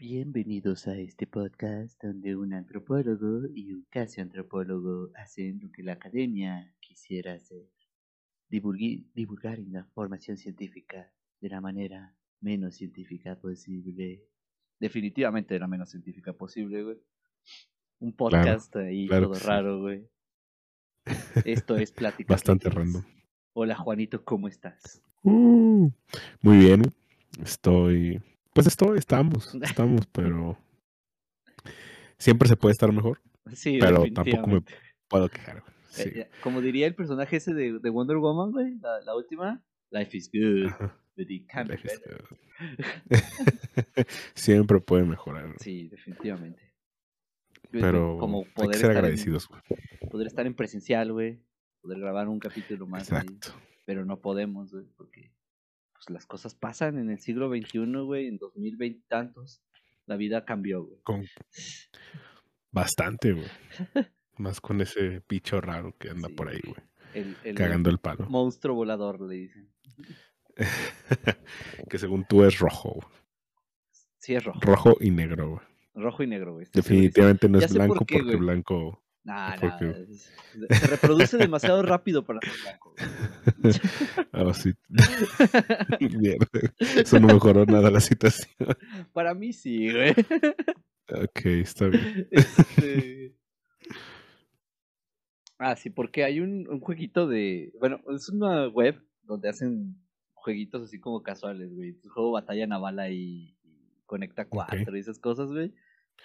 Bienvenidos a este podcast donde un antropólogo y un casi antropólogo hacen lo que la academia quisiera hacer. Divulgui- divulgar información científica de la manera menos científica posible. Definitivamente de la menos científica posible, güey. Un podcast ahí claro todo sí. raro, güey. Esto es Plática. Bastante random. Hola Juanito, ¿cómo estás? Uh, muy bien. Estoy. Pues estoy, estamos, estamos, pero. Siempre se puede estar mejor, Sí, pero tampoco me puedo quejar. Sí. Eh, eh, como diría el personaje ese de, de Wonder Woman, güey, la, la última. Life is good, but it can be Life is better. good. Siempre puede mejorar. Sí, definitivamente. Pero como hay que poder ser estar, en, agradecidos. poder estar en presencial, güey. Poder grabar un capítulo más ahí. Exacto. Pero no podemos, güey, porque pues, las cosas pasan en el siglo XXI, güey, en 2020 y tantos. La vida cambió, güey. Con... Bastante, güey. Más con ese bicho raro que anda Sí. por ahí, güey. El, el Cagando el palo. monstruo volador, le dicen. que según tú es rojo. güey. Sí, es rojo. Rojo y negro, güey. Rojo y negro, güey. Definitivamente no es blanco qué, porque güey. blanco. Nah, nah, Se reproduce demasiado rápido para ser blanco. Ah, sí. Mierda. Eso no mejoró nada la situación. Para mí sí, güey. Ok, está bien. Este... Ah, sí, porque hay un, un jueguito de... Bueno, es una web donde hacen jueguitos así como casuales, güey. Tu juego batalla naval ahí y conecta cuatro y esas cosas, güey.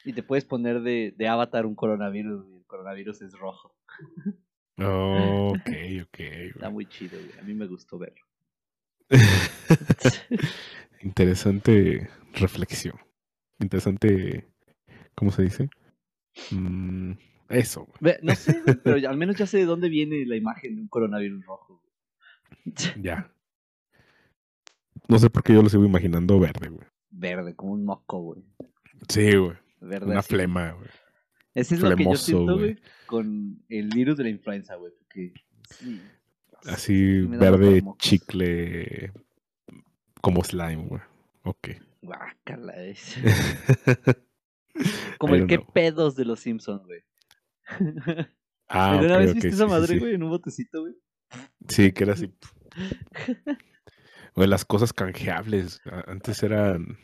Y te puedes poner de, de avatar un coronavirus, güey. Coronavirus es rojo. Oh, ok, ok. Está muy chido, güey. A mí me gustó verlo. Interesante reflexión. Interesante. ¿Cómo se dice? Mm, eso. güey. No sé, güey, pero al menos ya sé de dónde viene la imagen de un coronavirus rojo. güey. Ya. No sé por qué yo lo sigo imaginando verde, güey. Verde, como un moco, güey. Sí, güey. Verde Una así. flema, güey. Ese es lo que yo flemoso, siento, güey. con el virus de la influenza, güey. Porque sí, Así verde chicle. Como slime, güey. Ok. Guácala, es. Como el qué know. pedos de los Simpsons, güey. Ah, ¿Alguna ok, vez ok, viste esa sí, madre, sí. güey, en un botecito, güey? Sí, que era así. Güey, las cosas canjeables. Antes eran.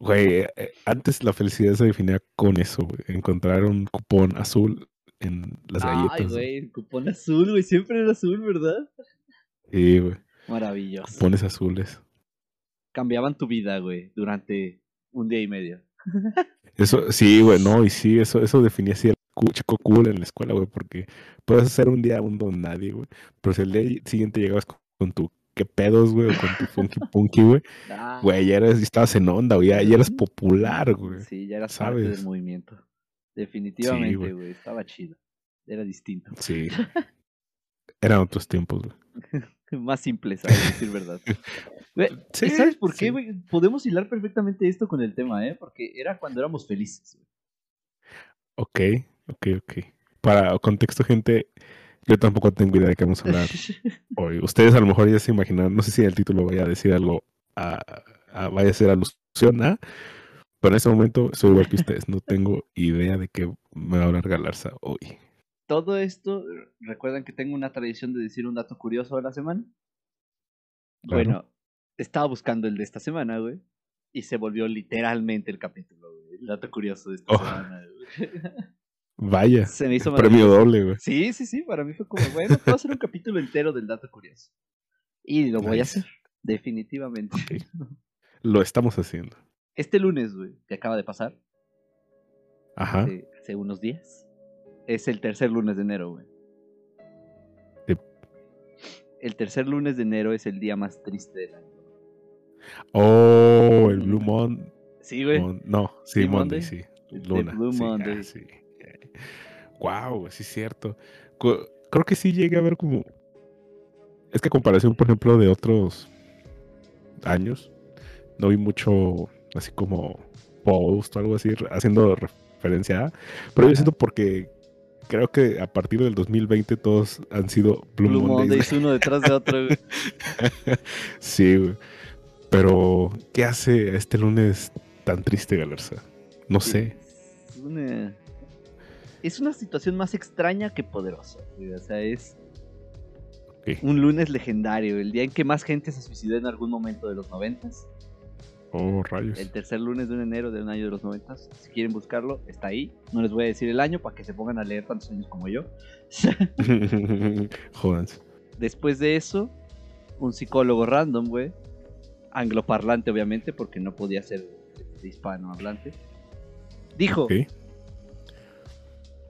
Güey, eh, antes la felicidad se definía con eso, güey. Encontrar un cupón azul en las Ay, galletas. güey, el cupón azul, güey. Siempre era azul, ¿verdad? Sí, güey. Maravilloso. Cupones azules. Cambiaban tu vida, güey, durante un día y medio. Eso, sí, güey, no, y sí, eso, eso definía así el chico cool en la escuela, güey, porque puedes hacer un día un don nadie, güey. Pero si el día siguiente llegabas con tu qué pedos, güey, o con tu funky punky, güey, Ah, güey, ya eras, estabas en onda, güey, ya, ya eras popular, güey. Sí, ya eras parte del ¿sabes? movimiento. Definitivamente, güey. güey. Estaba chido. Era distinto. Sí. Eran otros tiempos, güey. Más simples, a decir verdad. Güey, Sí, ¿y ¿Sabes por qué, sí. güey? Podemos hilar perfectamente esto con el tema, ¿eh? Porque era cuando éramos felices, güey. Ok, ok, ok. Para contexto, gente, yo tampoco tengo idea de qué vamos a hablar hoy. Ustedes a lo mejor ya se imaginan, no sé si el título vaya a decir algo, a, a- vaya a ser alusión a, pero en este momento soy igual que ustedes, no tengo idea de qué me va a hablar Galarza hoy. Todo esto, ¿recuerdan que tengo una tradición de decir un dato curioso de la semana? Claro. Bueno, estaba buscando el de esta semana, güey. Y se volvió literalmente el capítulo, güey. El dato curioso de esta Oh. semana, güey. Vaya, Se me hizo premio doble, güey. Sí, sí, sí, para mí fue como, bueno, puedo hacer un capítulo entero del dato curioso. Y lo voy a hacer, definitivamente. Lo estamos haciendo. Este lunes, güey, que acaba de pasar, Ajá. hace, hace unos días, es el tercer lunes de enero, güey. Sí. El tercer lunes de enero es el día más triste del año. Oh, el Blue Mon- Sí, güey. Mon- No, sí, Sí, Monday, Monday. sí. The Luna. Blue sí, Monday. ah, sí. Wow, sí es cierto. Creo que sí llegué a ver como. Es que a comparación, por ejemplo, de otros años, no vi mucho así como post o algo así haciendo referencia a. Pero yo siento porque creo que a partir del 2020 todos han sido Blue, Blue Mondays, Mondays, uno detrás de otro, güey. sí, güey. Pero, ¿qué hace este lunes tan triste, Galarza? No sé. Es una, es una situación más extraña que poderosa. güey, O sea, es Ok. un lunes legendario, el día en que más gente se suicidó en algún momento de los noventas. Oh, rayos. El tercer lunes de un enero de un año de los noventas. Si quieren buscarlo, está ahí. No les voy a decir el año para que se pongan a leer tantos años como yo. Jódanse. Después de eso, un psicólogo random, güey. Angloparlante, obviamente, porque no podía ser de hispanohablante. Dijo: Ok.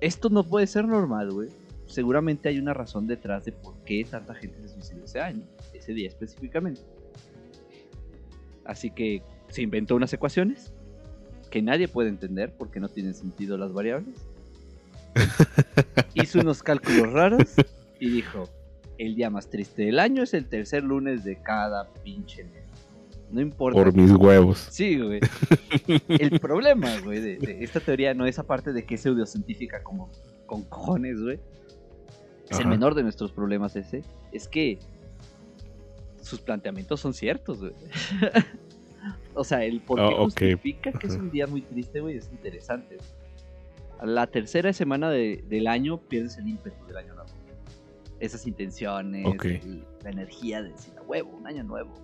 Esto no puede ser normal, güey. Seguramente hay una razón detrás de por qué tanta gente se suicidó ese año, ese día específicamente. Así que se inventó unas ecuaciones que nadie puede entender porque no tienen sentido las variables. Hizo unos cálculos raros y dijo, el día más triste del año es el tercer lunes de cada pinche mes. No importa. Por mis huevos. Sí, güey. El problema, güey, de, de esta teoría no es aparte de que es pseudocientífica como con cojones, güey. Es el menor de nuestros problemas ese. Es que sus planteamientos son ciertos, güey. o sea, el por qué Ah, ok. justifica que es un día muy triste, güey, es interesante. güey. A la tercera semana de- del año pierdes el ímpetu del año nuevo. Esas intenciones, el- la energía de decir, "A huevo, un año nuevo.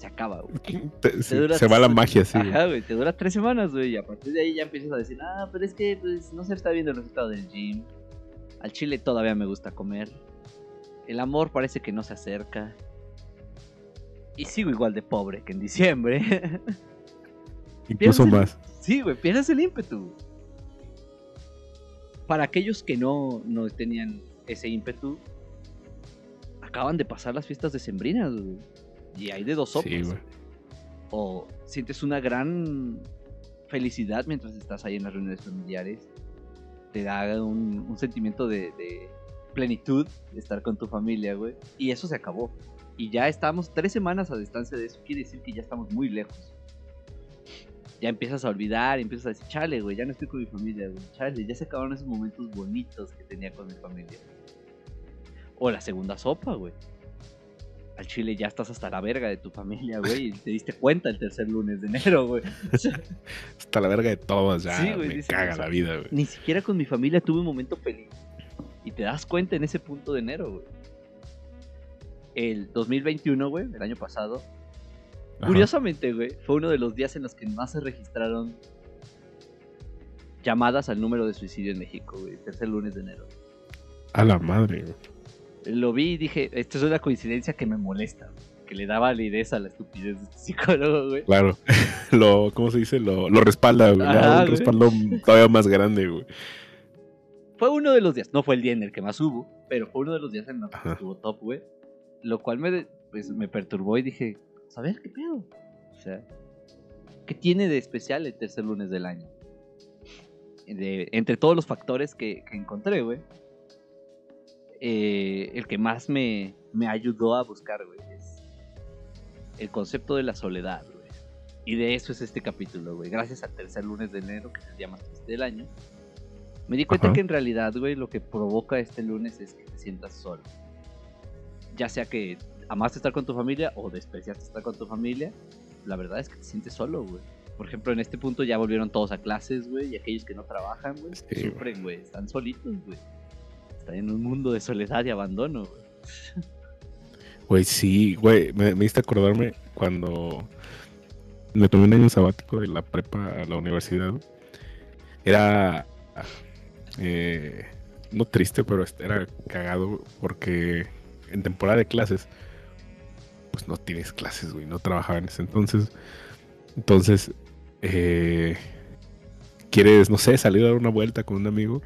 Se acaba, güey. Te- sí, dura- se va la magia, sí. Ajá, güey, te dura tres semanas, güey, y a partir de ahí ya empiezas a decir, ah, pero es que pues, no se está viendo el resultado del gym. Al chile todavía me gusta comer. El amor parece que no se acerca. Y sigo igual de pobre que en diciembre. Incluso el- más. Sí, güey, pierdes el ímpetu. Para aquellos que no, no tenían ese ímpetu, acaban de pasar las fiestas decembrinas, güey. Y hay de dos sopas. Sí, o sientes una gran felicidad mientras estás ahí en las reuniones familiares. Te da un, un sentimiento de, de plenitud de estar con tu familia, güey. Y eso se acabó. Y ya estamos tres semanas a distancia de eso. Quiere decir que ya estamos muy lejos. Ya empiezas a olvidar, empiezas a decir, chale, güey, ya no estoy con mi familia, güey. Chale, ya se acabaron esos momentos bonitos que tenía con mi familia. O la segunda sopa, güey. Al chile ya estás hasta la verga de tu familia, güey. Y te diste cuenta el tercer lunes de enero, güey. Hasta la verga de todos, ya. Sí, güey, me caga o sea, la vida, güey. Ni siquiera con mi familia tuve un momento feliz. Y te das cuenta en ese punto de enero, güey. El 2021, güey, el año pasado. Ajá. Curiosamente, güey, fue uno de los días en los que más se registraron llamadas al número de suicidio en México, güey. Tercer lunes de enero. A la madre, güey. Lo vi y dije, esto es una coincidencia que me molesta, que le da validez a la estupidez de este psicólogo, güey. Claro. lo, ¿cómo se dice? Lo, lo respalda, güey. Ajá, un güey. respaldo todavía más grande, güey. Fue uno de los días, no fue el día en el que más hubo, pero fue uno de los días en los que estuvo top, güey. Lo cual me, pues, me perturbó y dije, a ver, ¿qué pedo? O sea, ¿qué tiene de especial el tercer lunes del año? De- entre todos los factores que, que encontré, güey, eh, el que más me, me ayudó a buscar, güey, es el concepto de la soledad, güey. Y de eso es este capítulo, güey. Gracias al tercer lunes de enero, que es el día más triste del año. Me di cuenta Ajá. que en realidad, güey, lo que provoca este lunes es que te sientas solo. Ya sea que amaste estar con tu familia o despreciaste estar con tu familia, la verdad es que te sientes solo, güey. Por ejemplo, en este punto ya volvieron todos a clases, güey, y aquellos que no trabajan, güey, Sí, sufren, güey, están solitos, güey. Están en un mundo de soledad y abandono, güey. Sí, güey. Me, me hiciste acordarme cuando me tomé un año sabático de la prepa a la universidad. Era. eh, no triste, pero este, era cagado porque en temporada de clases, pues no tienes clases, güey. No trabajaba en ese entonces. Entonces, eh, quieres, no sé, salir a dar una vuelta con un amigo.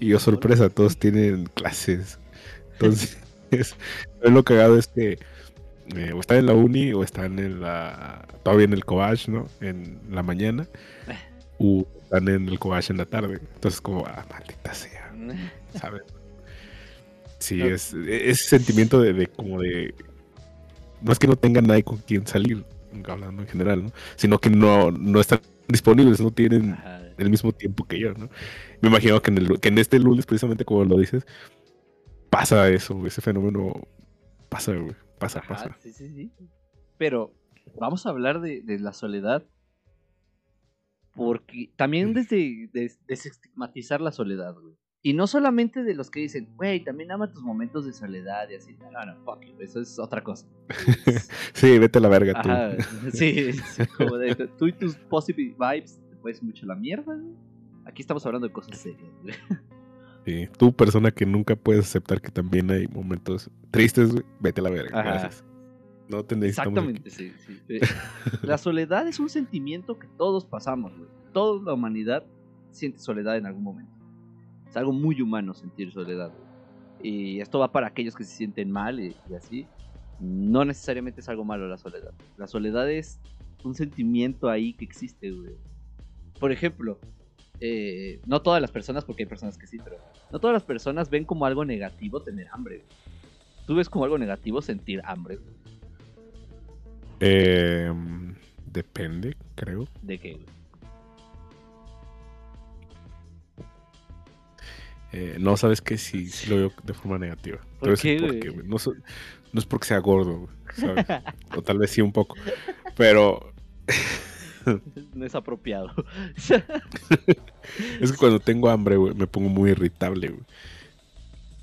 Y yo, sorpresa, todos tienen clases. Entonces, lo cagado es que eh, o están en la uni o están en la. todavía en el Cobach, ¿no? En la mañana. O están en el Cobach en la tarde. Entonces, como, ah, maldita sea, ¿sabes? Sí, es ese sentimiento de, de como de. No es que no tengan nadie con quien salir, hablando en general, ¿no? Sino que no, no están disponibles, no tienen Ajá. el mismo tiempo que yo, ¿no? Me imagino que en, el, que en este lunes, precisamente como lo dices, pasa eso, ese fenómeno pasa, güey, pasa, Ajá, pasa. sí, sí, sí. Pero vamos a hablar de, de la soledad Porque también desde des- desestigmatizar la soledad, güey. Y no solamente de los que dicen, güey, también ama tus momentos de soledad y así. No, no, fuck you, eso es otra cosa. Sí, vete a la verga tú. Ajá, sí, sí, como de, tú y tus positive vibes te puedes mucho la mierda, güey. Aquí estamos hablando de cosas serias, güey. Sí, Tú, persona que nunca puedes aceptar que también hay momentos tristes, güey, vete a la verga. Ajá. Gracias. No te. Exactamente, sí, sí. La soledad es un sentimiento que todos pasamos, güey. Toda la humanidad siente soledad en algún momento. Es algo muy humano sentir soledad. Y esto va para aquellos que se sienten mal y, y así. No necesariamente es algo malo la soledad. La soledad es un sentimiento ahí que existe, güey. Por ejemplo, eh, no todas las personas, porque hay personas que sí, pero no todas las personas ven como algo negativo tener hambre. güey. Tú ves como algo negativo sentir hambre. Eh, depende, creo. ¿De qué, güey? Eh, no, sabes que sí, sí lo veo de forma negativa. ¿Por qué, güey? No, es porque sea gordo, ¿sabes? o tal vez sí un poco. Pero No es apropiado. es que cuando tengo hambre, güey, me pongo muy irritable, güey.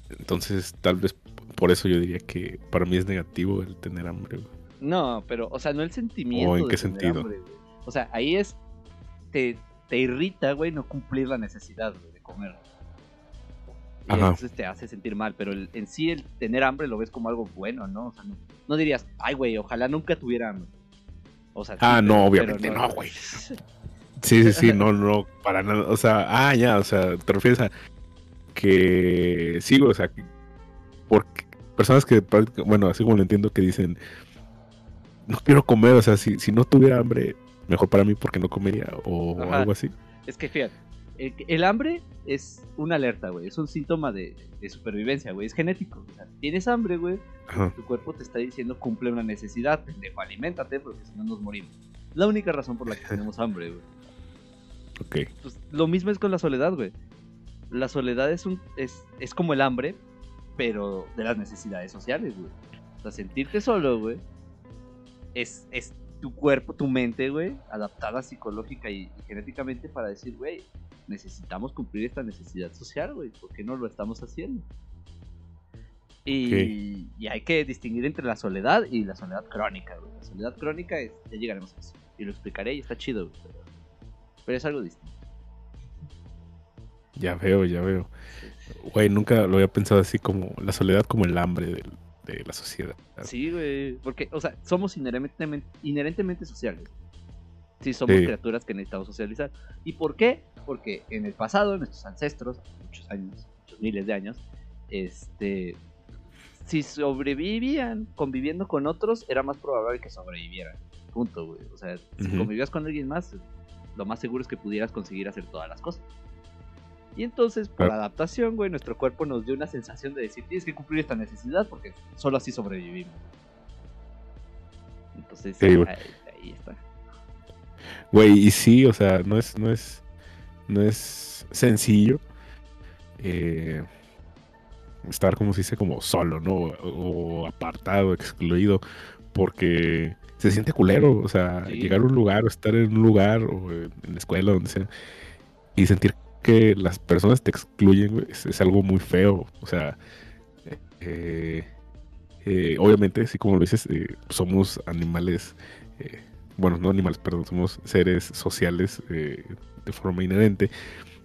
Entonces, tal vez por eso yo diría que para mí es negativo el tener hambre, güey. No, pero, o sea, no el sentimiento. ¿O en de qué sentido? hambre, o sea, ahí es. Te, te irrita, güey, no cumplir la necesidad, güey, de comer. Y Ajá. entonces te hace sentir mal, pero el- en sí el tener hambre lo ves como algo bueno, ¿no? O sea, no, no dirías, ay, güey, ojalá nunca tuviera hambre. O sea, sí, Ah, no, obviamente no, güey. Sí, sí, sí, no, no, para nada. O sea, ah, ya, o sea, te refieres a que sí, o sea, que- porque personas que, bueno, así como lo entiendo, que dicen, no quiero comer, o sea, si, si no tuviera hambre, mejor para mí porque no comería, o Ajá. algo así. Es que fíjate, el, el hambre es una alerta, güey. Es un síntoma de, de supervivencia, güey. Es genético. O sea, tienes hambre, güey. Tu cuerpo te está diciendo cumple una necesidad. Pendejo, aliméntate porque si no nos morimos. La única razón por la que tenemos hambre, güey. Ok. Pues, lo mismo es con la soledad, güey. La soledad es, un, es, es como el hambre, pero de las necesidades sociales, güey. O sea, sentirte solo, güey, es, es tu cuerpo, tu mente, güey, adaptada psicológica y, y genéticamente para decir, güey, necesitamos cumplir esta necesidad social, güey. ¿Por qué no lo estamos haciendo? Y, y hay que distinguir entre la soledad y la soledad crónica, güey. La soledad crónica es, ya llegaremos a eso. Y lo explicaré y está chido, güey. Pero, pero es algo distinto. Ya veo, ya veo. Güey, nunca lo había pensado así como la soledad como el hambre de la sociedad. Sí, güey. Porque, o sea, somos inherentemente, inherentemente sociales. Sí, somos Sí. criaturas que necesitamos socializar. ¿Y por qué? Porque en el pasado, nuestros ancestros, muchos años, muchos miles de años, este. Si sobrevivían conviviendo con otros, era más probable que sobrevivieran. Punto, güey. O sea, si convivías con alguien más, lo más seguro es que pudieras conseguir hacer todas las cosas. Y entonces, por Claro. adaptación, güey, nuestro cuerpo nos dio una sensación de decir, tienes que cumplir esta necesidad porque solo así sobrevivimos. Entonces, Sí, güey. ahí, ahí está. Güey, y sí, o sea, no es, no es, no es sencillo eh, estar, como se dice, como solo, ¿no? O, o apartado, excluido, porque se siente culero, o sea, Sí. llegar a un lugar o estar en un lugar o en la escuela, donde sea, y sentir que las personas te excluyen, es, es algo muy feo, o sea, eh, eh, obviamente, así como lo dices, eh, somos animales, bueno, no animales, perdón, somos seres sociales eh, de forma inherente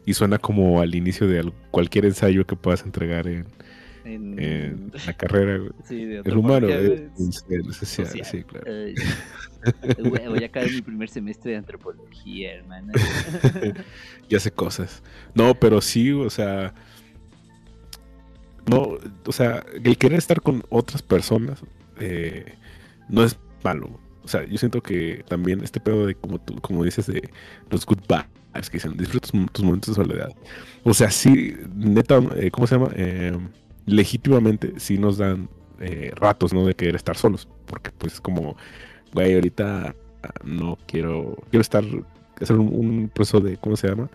y suena como al inicio de al- cualquier ensayo que puedas entregar en, En- en la carrera. güey. sí, de El humano es un ser social, social. sí, claro. Ay, güey, voy a acabar mi primer semestre de antropología, hermano. y hace cosas. No, pero sí, o sea. No, o sea, el querer estar con otras personas eh, no es malo. O sea, yo siento que también este pedo de, como tú, como dices, de los good vibes que dicen, disfruta tus, momentos de soledad. O sea, sí, neta, eh, ¿cómo se llama? Eh, legítimamente sí nos dan eh, ratos, ¿no? De querer estar solos. Porque pues como, güey, ahorita ah, no quiero, quiero estar, hacer un, un proceso de, ¿cómo se llama?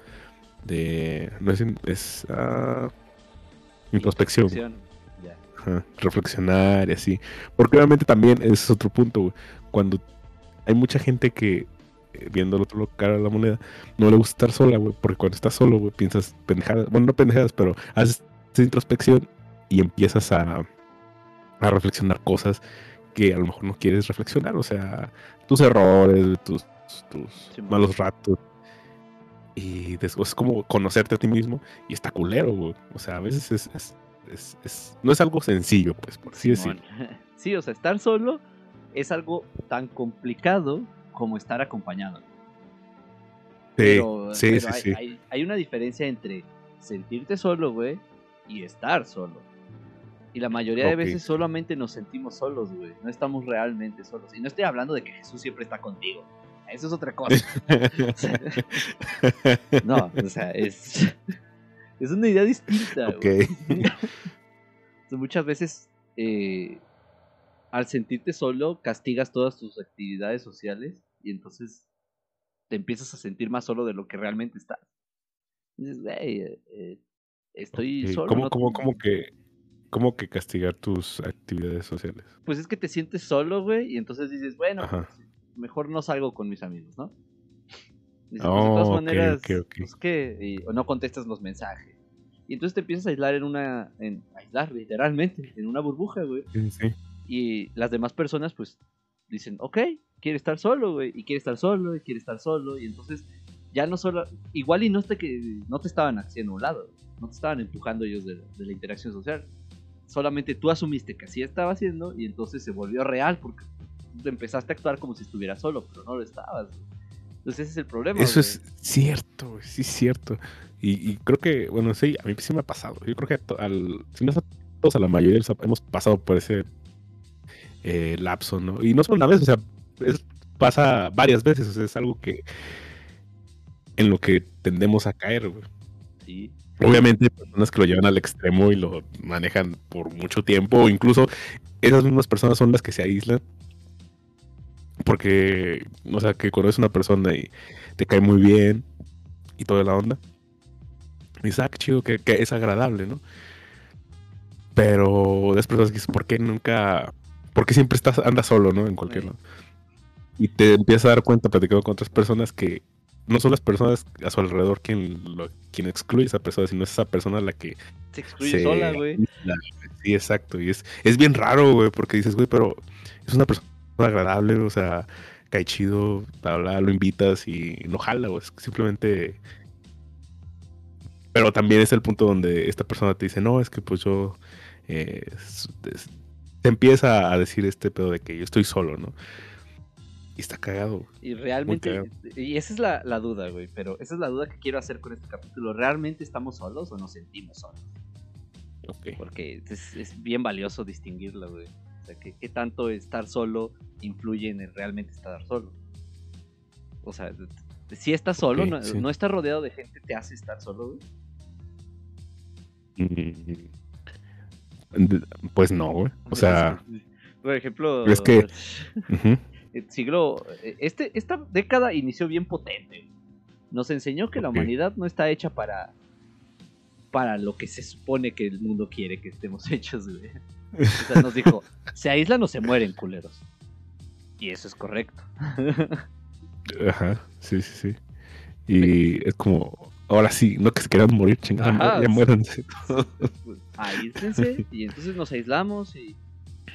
De, no es, es ah, introspección. Ajá, reflexionar y así. Porque obviamente también ese es otro punto, güey. Cuando hay mucha gente que viendo el otro cara de la moneda, no le gusta estar sola, güey, porque cuando estás solo, güey, piensas pendejadas, bueno, no pendejadas, pero haces introspección y empiezas a, a reflexionar cosas que a lo mejor no quieres reflexionar, o sea, tus errores, tus, tus malos ratos. Y después es como conocerte a ti mismo y está culero, güey. O sea, a veces es, es, es, no es algo sencillo, pues, por así decirlo. Sí, o sea, estar solo es algo tan complicado como estar acompañado. Sí, sí, sí, hay, Hay, una diferencia entre sentirte solo, güey, y estar solo. Y la mayoría de veces solamente nos sentimos solos, güey. No estamos realmente solos. Y no estoy hablando de que Jesús siempre está contigo. Eso es otra cosa. no, o sea, es, es una idea distinta. Okay. muchas veces, eh, al sentirte solo, castigas todas tus actividades sociales y entonces te empiezas a sentir más solo de lo que realmente estás. dices, güey, eh, eh, estoy solo. ¿Cómo, cómo, cómo que ¿Cómo que castigar tus actividades sociales? Pues es que te sientes solo, güey, y entonces dices, bueno, pues, mejor no salgo con mis amigos, ¿no? De todas maneras, pues, ¿qué? o no contestas los mensajes. Y entonces te empiezas a aislar en una. En, aislar, literalmente, en una burbuja, güey. Sí. Y las demás personas, pues, dicen, ok, quiere estar solo, güey. Y quiere estar solo, y quiere estar solo. Y entonces, ya no solo. Igual y no te, que, no te estaban haciendo un lado. No te estaban empujando ellos de, de la interacción social solamente tú asumiste que así estaba haciendo y entonces se volvió real porque empezaste a actuar como si estuvieras solo, pero no lo estabas. Entonces ese es el problema. Eso es cierto, sí es cierto. Y, creo que, bueno, sí, a mí sí me ha pasado. Yo creo que al, si no a todos, a la mayoría hemos pasado por ese eh, lapso, ¿no? Y no solo una vez, o sea, pasa varias veces, o sea, es algo que en lo que tendemos a caer, güey. Sí. Obviamente hay personas que lo llevan al extremo y lo manejan por mucho tiempo, o incluso esas mismas personas son las que se aíslan. Porque, o sea, que conoces una persona y te cae muy bien y toda la onda. Y ah, chido, que, es agradable, ¿no? Pero las personas que dicen, ¿por qué nunca, por qué siempre estás, andas solo, ¿no? En cualquier lado. Y te empiezas a dar cuenta platicando con otras personas que no son las personas a su alrededor quien, lo, quien excluye a esa persona, sino es esa persona la que se excluye sola, güey. Sí, exacto. Y es, es bien raro, güey, porque dices, güey, pero es una persona agradable, o sea, cae chido, bla, lo invitas y no jala, güey. Simplemente. Pero también es el punto donde esta persona te dice, no, es que pues yo. Eh, te empieza a decir este pedo de que yo estoy solo, ¿no? Y está cagado. Y realmente, y esa es la, la, duda, güey, pero esa es la duda que quiero hacer con este capítulo. ¿Realmente estamos solos o nos sentimos solos? Porque es, es, bien valioso distinguirlo, güey. O sea, ¿qué, tanto estar solo influye en el realmente estar solo? O sea, si estás solo, no, no, estar rodeado de gente te hace estar solo, güey. Mm, pues no, güey. O sea. Por ejemplo. Es que. Eh, siglo, este, esta década inició bien potente. Nos enseñó que la humanidad no está hecha para, para lo que se supone que el mundo quiere que estemos hechos, güey. O sea, nos dijo, se aíslan o se mueren, culeros. Y eso es correcto. Ajá, sí, sí, sí. Y es como, ahora sí, no que se quieran morir, chingada, ya muéranse. Aíslense, y entonces nos aislamos y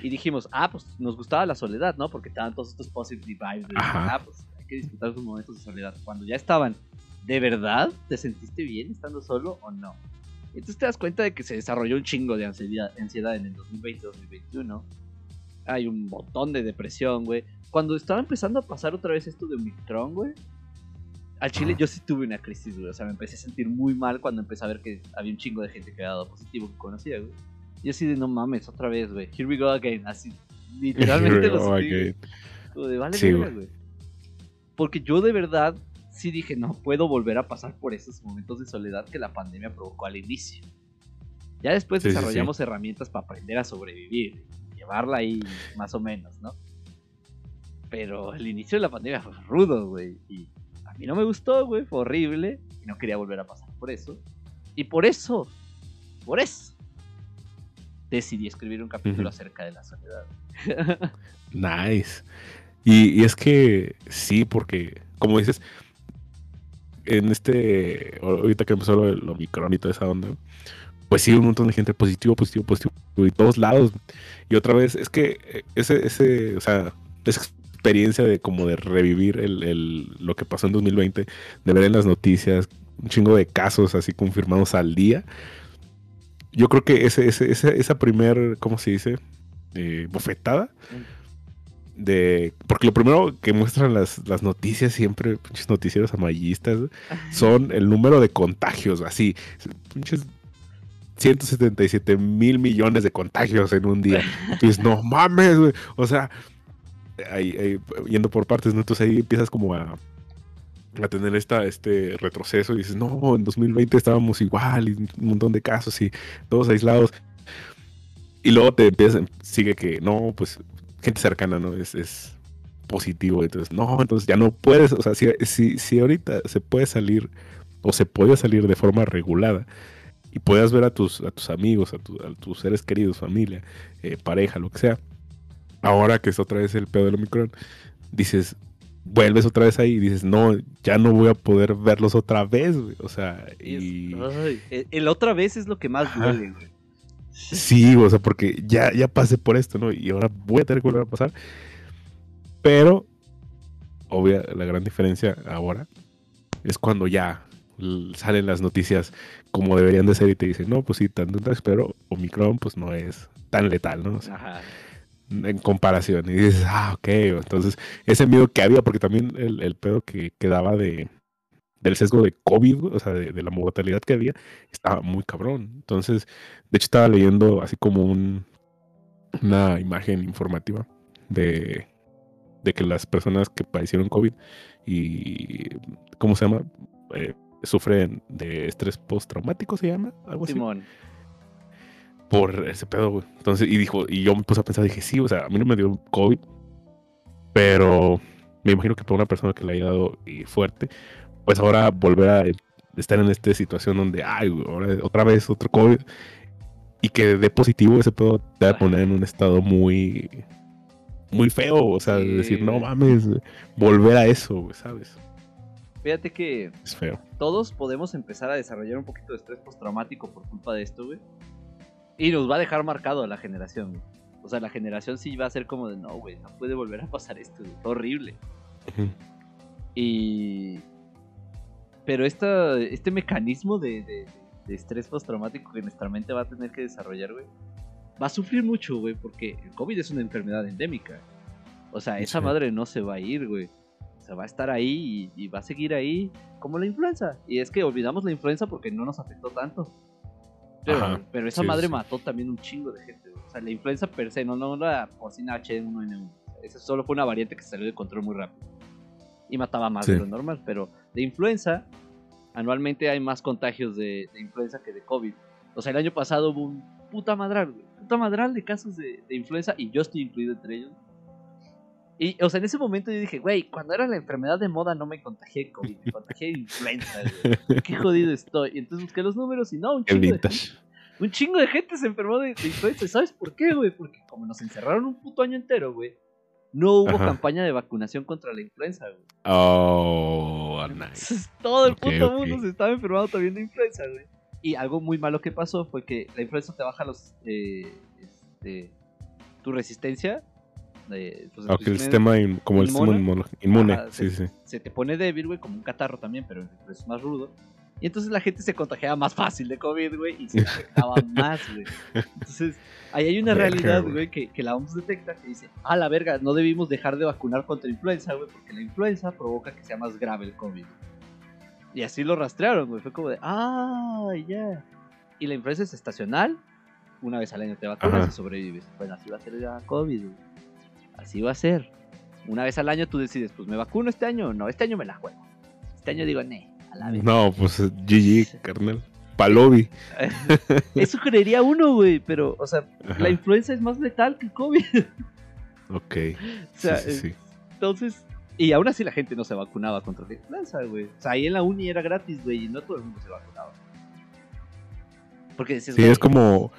y dijimos, ah, pues nos gustaba la soledad, ¿no? Porque estaban todos estos positive vibes. De, ah, pues hay que disfrutar sus momentos de soledad. Cuando ya estaban, ¿de verdad te sentiste bien estando solo o no? Entonces te das cuenta de que se desarrolló un chingo de ansiedad, ansiedad en el 2020-2021. Hay un montón de depresión, güey. Cuando estaba empezando a pasar otra vez esto de Omicron, güey. Al Chile yo sí tuve una crisis, güey. O sea, me empecé a sentir muy mal cuando empecé a ver que había un chingo de gente que había dado positivo que conocía, güey. Y así de no mames, otra vez, güey. Here we go again. Así, literalmente lo de, vale, sí, güey. Porque yo de verdad sí dije, no puedo volver a pasar por esos momentos de soledad que la pandemia provocó al inicio. Ya después desarrollamos herramientas para aprender a sobrevivir, llevarla ahí más o menos, ¿no? Pero el inicio de la pandemia fue rudo, güey. Y a mí no me gustó, güey. Fue horrible. Y no quería volver a pasar por eso. Y por eso, por eso, decidí escribir un capítulo acerca de la soledad. nice. Y, es que sí, porque como dices, en este, ahorita que empezó lo, lo y toda esa onda, pues sí, un montón de gente positivo, positivo, positivo, y todos lados. Y otra vez, es que eh, ese, ese, o sea, esa experiencia de como de revivir el, el, lo que pasó en 2020, de ver en las noticias un chingo de casos así confirmados al día. Yo creo que ese, ese, esa primer, ¿cómo se dice? Eh, bofetada. De, porque lo primero que muestran las, las noticias siempre, pinches noticieros amarillistas, son el número de contagios, así, pinches 177 mil millones de contagios en un día. Dices, no mames, güey. O sea, ahí, yendo por partes, ¿no? Entonces ahí empiezas como a, a tener esta, este retroceso y dices, no, en 2020 estábamos igual y un montón de casos y todos aislados. Y luego te empiezas, sigue que, no, pues gente cercana, ¿no? Es, es positivo. Entonces, no, entonces ya no puedes, o sea, si, si, si ahorita se puede salir o se puede salir de forma regulada y puedas ver a tus, a tus amigos, a, tus seres queridos, familia, eh, pareja, lo que sea, ahora que es otra vez el pedo del Omicron, dices, vuelves otra vez ahí y dices, no, ya no voy a poder verlos otra vez, güey. O sea, y... el otra vez es lo que más duele, güey. Sí, o sea, porque ya, ya pasé por esto, ¿no? Y ahora voy a tener que volver a pasar. Pero, obvia, la gran diferencia ahora es cuando ya salen las noticias como deberían de ser y te dicen, no, pues sí, tanto, pero Omicron pues no es tan letal, ¿no? En comparación. Y dices, ah, ok, entonces ese miedo que había, porque también el, pedo que quedaba de, del sesgo de COVID, o sea, de, la mortalidad que había, estaba muy cabrón. Entonces, de hecho estaba leyendo así como un, una imagen informativa de, de que las personas que padecieron COVID y, ¿cómo se llama? Eh, sufren de estrés postraumático, se llama, algo así. Por ese pedo, güey. Entonces, y dijo, y yo me puse a pensar, dije, sí, o sea, a mí no me dio COVID, pero me imagino que para una persona que le haya dado fuerte, pues ahora volver a estar en esta situación donde, ay, ahora otra vez otro COVID, y que de positivo ese pedo te va a poner en un estado muy, muy feo, o sea, decir, no mames, volver a eso, ¿sabes? Fíjate que es feo. todos podemos empezar a desarrollar un poquito de estrés postraumático por culpa de esto, güey. Y nos va a dejar marcado a la generación, güey. O sea, la generación sí va a ser como de, no, güey, no puede volver a pasar esto, güey. Horrible. Y... Pero esta, este mecanismo de, de, estrés postraumático que nuestra mente va a tener que desarrollar, güey, va a sufrir mucho, güey, porque el COVID es una enfermedad endémica. O sea, esa madre no se va a ir, güey va a estar ahí y, va a seguir ahí como la influenza. Y es que olvidamos la influenza porque no nos afectó tanto. Pero, pero esa madre mató también un chingo de gente. O sea, la influenza per se, no, no la porcina H1N1. Esa solo fue una variante que salió de control muy rápido. Y mataba más de lo normal. Pero de influenza, anualmente hay más contagios de, influenza que de COVID. O sea, el año pasado hubo un puta madral, puta madral de casos de, de influenza y yo estoy incluido entre ellos. Y, o sea, en ese momento yo dije, güey, cuando era la enfermedad de moda no me contagié COVID, me contagié influenza, güey. Qué jodido estoy. Y entonces busqué los números y no, un chingo, de un chingo de gente se enfermó de, influenza. ¿Sabes por qué, güey? Porque como nos encerraron un puto año entero, güey, no hubo campaña de vacunación contra la influenza, güey. Oh, nice. todo el puto mundo se estaba enfermando también de influenza, güey. Y algo muy malo que pasó fue que la influenza te baja los, eh, este, tu resistencia pues, el sistema como el sistema inmune, sí, se, sí. se te pone débil, güey, como un catarro también, pero es más rudo. Y entonces la gente se contagiaba más fácil de COVID, güey, y se afectaba más, güey. Entonces, ahí hay una realidad, güey, que, que, la OMS detecta que dice, ah, la verga, no debimos dejar de vacunar contra la influenza, güey, porque la influenza provoca que sea más grave el COVID. Y así lo rastrearon, güey, fue como de, ah, ya. Y la influenza es estacional, una vez al año te vacunas y sobrevives. Bueno, así va a ser ya COVID, güey. Así va a ser. Una vez al año tú decides, pues me vacuno este año o no, este año me la juego. Este año digo, ne, a la. No, pues GG, carnal. Palobi. Eso creería uno, güey, pero, o sea, la influenza es más letal que el COVID. Ok. O sea, sí, sí, entonces, y aún así la gente no se vacunaba contra la influenza, güey. O sea, ahí en la uni era gratis, güey, y no todo el mundo se vacunaba. Porque sí, es como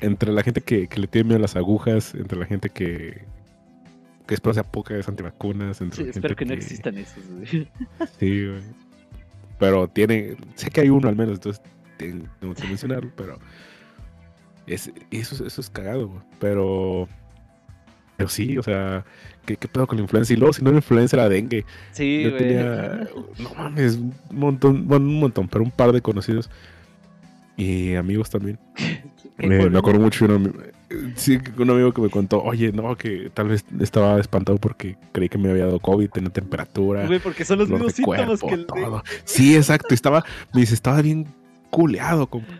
entre la gente que, le tiene miedo a las agujas, entre la gente que, que espero sea pocas antivacunas. Entre Sí, gente espero que no existan esos, güey. Sí, güey. Pero tiene. Sé que hay uno al menos, entonces ten- tengo que mencionarlo, pero. Es, eso, es- eso es cagado, güey. Pero. Pero sí, o sea, ¿qué, qué pedo con la influenza? Y luego, si no era influenza, era dengue. Sí, Yo güey. tenía. No mames, un montón, bueno, un montón, pero un par de conocidos. Y amigos también. Me, acuerdo mucho de un, ami- sí, un amigo que me contó, oye, no, que tal vez estaba espantado porque creí que me había dado COVID, tenía temperatura, Güey, porque son los mismos síntomas cuerpo, que el todo. Sí, exacto, estaba, me dice, estaba bien culeado, compa.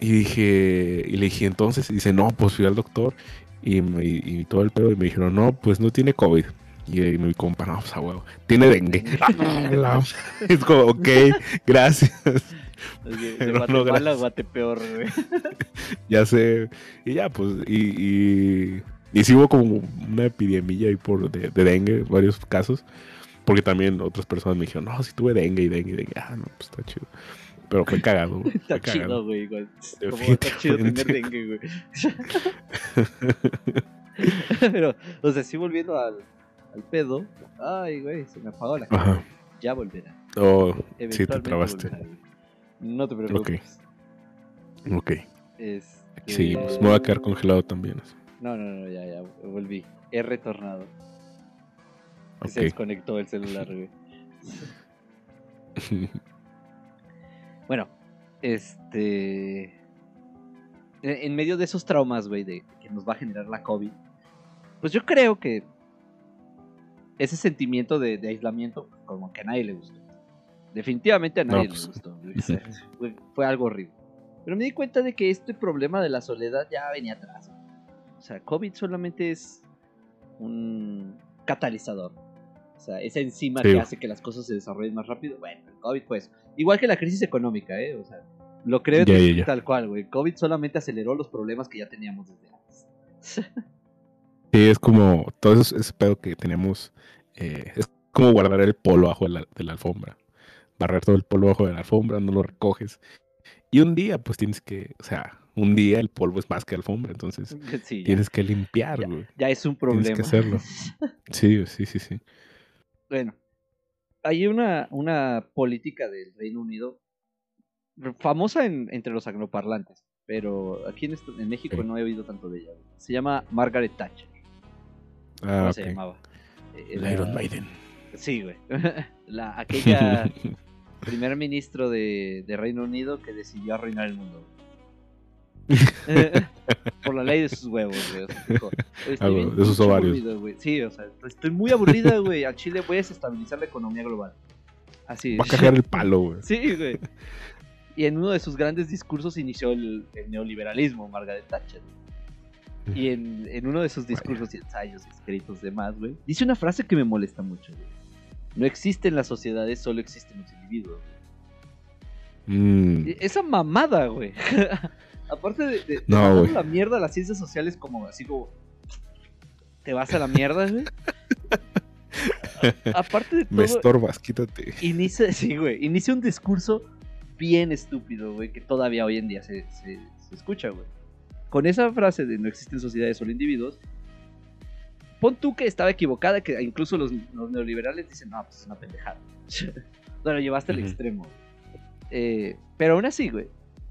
Y dije, y le dije, entonces, y dice, no, pues fui al doctor y, me- y, y todo el pedo, y me dijeron, no, pues no tiene COVID. Y, y mi compa, no, pues a huevo, tiene dengue. Ah, es como, ok, gracias. De, de Guatemala a. Guatepeor, güey. ya sé. Y ya, pues, y, y, y sí hubo como una epidemia ahí por de, de dengue, varios casos. Porque también otras personas me dijeron, no, si tuve dengue y dengue y dengue. Ah, no, pues está chido. Pero fue cagado, güey. Está Fue chido, güey. igual. Como está chido tener dengue, güey. Pero, o sea, sí volviendo al, al pedo. Ay, güey, se me apagó la Ajá. cámara. Ya volverá. Oh, sí, te trabaste. volverá. No te preocupes. Ok. Este... Aquí seguimos. Me voy a quedar congelado también. No, no, no, ya, ya, volví. He retornado. Se Ok. desconectó el celular, güey. Bueno, este. En en medio de esos traumas, güey, de que nos va a generar la COVID, pues yo creo que ese sentimiento de, de aislamiento, como que a nadie le gustó. Definitivamente a No, nadie pues, le gustó. O sea, fue, fue algo horrible. Pero me di cuenta de que este problema de la soledad ya venía atrás. O sea, COVID solamente es un catalizador. O sea, esa enzima Sí. que hace que las cosas se desarrollen más rápido. Bueno, el COVID pues. Igual que la crisis económica, ¿eh? O sea, lo creo tal cual, güey. COVID solamente aceleró los problemas que ya teníamos desde antes. Sí, es como todo ese pedo que tenemos. eh, es como guardar el abajo de la, de la alfombra. Barrer todo el polvo abajo de la alfombra, no lo recoges. Y un día, pues tienes que, o sea, un día el polvo es más que alfombra, entonces sí, tienes que limpiar, Ya. ya es un tienes problema. que hacerlo. Sí, sí, sí, sí. Bueno, hay una, una política del Reino Unido famosa en- entre los angloparlantes, pero aquí en, esto- en México no he oído tanto de ella. Se llama Margaret Thatcher. Ah, ¿Cómo ok. se llamaba? Eh, la- Iron Maiden. Sí, güey. La, aquella primer ministro de, de Reino Unido que decidió arruinar el mundo. Por la ley de sus huevos, güey. O sea, dijo, "Oye, estoy Ah, bien de sus ovarios. aburrido, güey". Sí, o sea, estoy muy aburrida, güey. Al Chile voy a desestabilizar la economía global. Así Va a cagar el palo, güey. Sí, güey. Y en uno de sus grandes discursos inició el, el neoliberalismo, Margaret Thatcher. Y en, en uno de sus discursos y ensayos escritos demás, güey, dice una frase que me molesta mucho, güey. No existen las sociedades, solo existen los individuos. Mm, E- Esa mamada, güey. Aparte de, de, No, la mierda las ciencias sociales como así como... Te vas a la mierda, güey. A- aparte de me todo, estorbas, quítate. inicia, sí, güey, inicia un discurso bien estúpido, güey, que todavía hoy en día se, se, se escucha, güey. Con esa frase de no existen sociedades, solo individuos, pon tú que estaba equivocada, que incluso los, los neoliberales dicen, no, pues es una pendejada. no, lo llevaste al extremo. Eh, pero aún así, güey,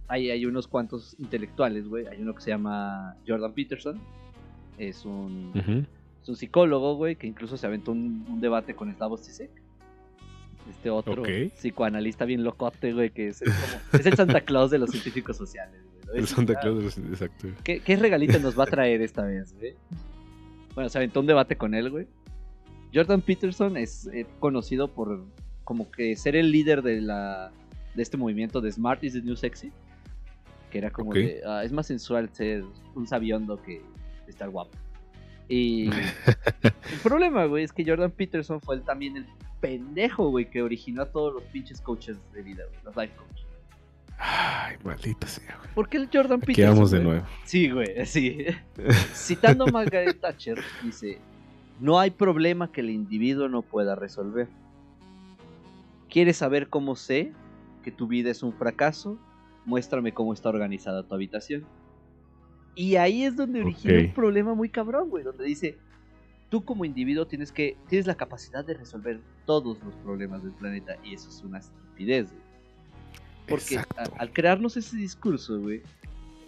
hay, hay unos cuantos intelectuales, güey. Hay uno que se llama Jordan Peterson, es un, es un psicólogo, güey, que incluso se aventó un, un debate con Slavoj Zizek. Este otro psicoanalista bien locote, güey, que es, es como... Es el Santa Claus de los científicos sociales, güey. ¿no? El Santa Claus, exacto. ¿Qué, qué regalito nos va a traer esta vez, güey? Bueno, se aventó un debate con él, güey. Jordan Peterson es eh, conocido por como que ser el líder de la de este movimiento de Smart is the New Sexy. Que era como de, ah, es más sensual ser un sabiondo que estar guapo. Y el problema, güey, es que Jordan Peterson fue el- también el pendejo, güey, que originó a todos los pinches coaches de vida, güey, los life coaches. Ay, maldita sea, güey. ¿Por qué el Jordan Aquí Peterson? vamos de güey? nuevo. Sí, güey, sí. Citando a Margaret Thatcher, dice: No hay problema que el individuo no pueda resolver. ¿Quieres saber cómo sé que tu vida es un fracaso? Muéstrame cómo está organizada tu habitación. Y ahí es donde origina un problema muy cabrón, güey, donde dice: tú como individuo tienes que tienes la capacidad de resolver todos los problemas del planeta y eso es una estupidez. güey. Porque a- al crearnos ese discurso, güey,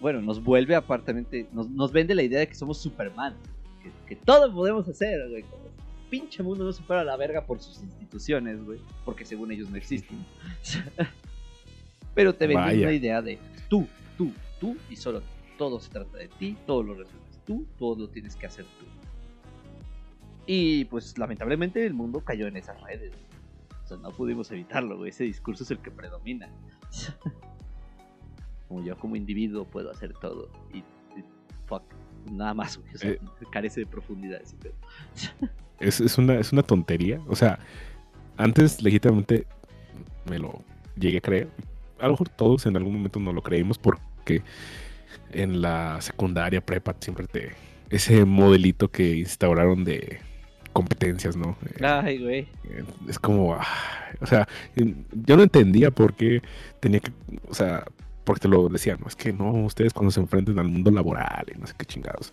bueno, nos vuelve aparentemente, nos, nos vende la idea de que somos Superman, que, que todo podemos hacer, güey. como Pinche mundo no se fuera a la verga por sus instituciones, güey, porque según ellos no existen. Pero te venden una idea de tú, tú, tú y solo. Todo se trata de ti, todo lo resuelves tú, todo lo tienes que hacer tú. Y pues lamentablemente el mundo cayó en esas redes. O sea, no pudimos evitarlo, güey. Ese discurso es el que predomina. como yo como individuo puedo hacer todo. Y, y fuck, nada más, güey. O sea, Eh. carece de profundidad ese pedo. Es, es una, es una tontería. O sea, antes legítimamente me lo llegué a creer. A lo mejor todos en algún momento no lo creímos porque en la secundaria, prepa, siempre te... Ese modelito que instauraron de competencias, ¿no? Ay, güey. Es como, ah, o sea, yo no entendía por qué tenía que, o sea, porque te lo decían, no, es que no, ustedes cuando se enfrenten al mundo laboral y no sé qué chingados,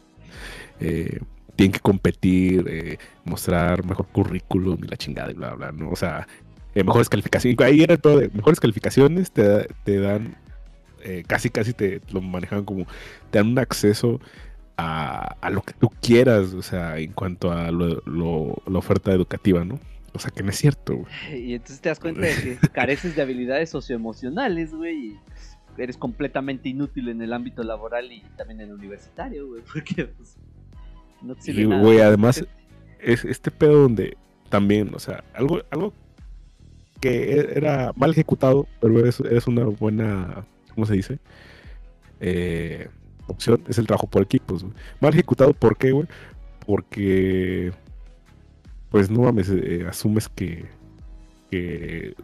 eh, tienen que competir, eh, mostrar mejor currículum y la chingada y bla, bla, ¿no? O sea, eh, mejores calificaciones, ahí era todo de mejores calificaciones, te, te dan, casi, casi te lo manejaban como, te dan un acceso a, a lo que tú quieras, o sea, en cuanto a lo- lo- la oferta educativa, ¿no? O sea, que no es cierto, güey. Y entonces te das cuenta de que careces de habilidades socioemocionales, güey. Y eres completamente inútil en el ámbito laboral y también en el universitario, güey. Porque pues, no te sirve Y, nada. güey, además, es este pedo donde también, o sea, algo, algo que e- era mal ejecutado, pero es, es una buena, ¿cómo se dice? Eh, opción, es el trabajo por equipos. güey. Mal ejecutado, ¿por qué? Porque, pues no mames, eh, asumes que,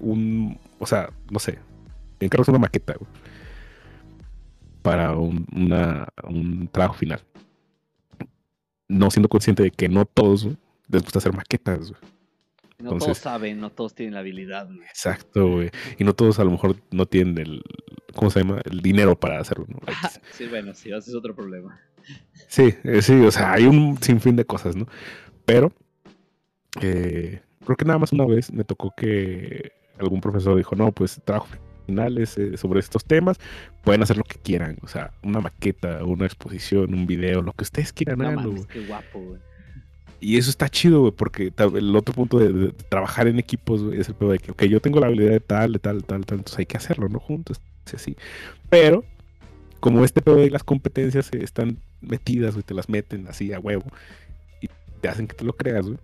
un, o sea, no sé, encargas una maqueta, para un, un trabajo final no siendo consciente de que no todos les gusta hacer maquetas. No todos saben, no todos tienen la habilidad, güey. Exacto, güey. Y no todos a lo mejor no tienen el, ¿cómo se llama? El dinero para hacerlo. ¿no? sí, bueno, sí, ese es otro problema. Sí, eh, sí, o sea, hay un sinfín de cosas, ¿no? Pero eh, creo que nada más una vez me tocó que algún profesor dijo, no, pues trabajo finales eh, sobre estos temas, pueden hacer lo que quieran, o sea, una maqueta, una exposición, un video, lo que ustedes quieran, No guapo, güey. Y eso está chido, güey, porque el otro punto de, trabajar en equipos es el pedo de que, ok, yo tengo la habilidad de tal, de tal, tal, tal, entonces hay que hacerlo, ¿no? Juntos, sí, así. Pero, como este pedo de las competencias están metidas, güey, te las meten así a huevo y te hacen que te lo creas, güey.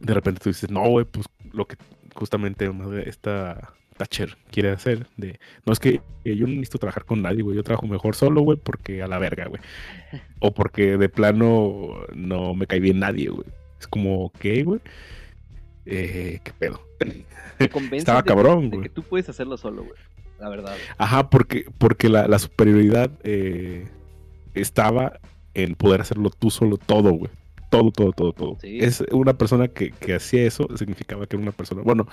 De repente tú dices, no, güey, pues lo que justamente esta Thatcher quiere hacer, de, no es que eh, yo no necesito trabajar con nadie, güey, yo trabajo mejor solo, güey, porque a la verga, güey. O porque de plano no me cae bien nadie, güey. Es como, ¿qué, güey? Eh, ¿Qué pedo? Te Estaba de- cabrón, güey. que tú puedes hacerlo solo, güey. La verdad. Ajá, porque, porque la, la superioridad eh, estaba en poder hacerlo tú solo todo, güey. Todo, todo, todo, todo. Sí. Es una persona que, que hacía eso, significaba que era una persona, bueno,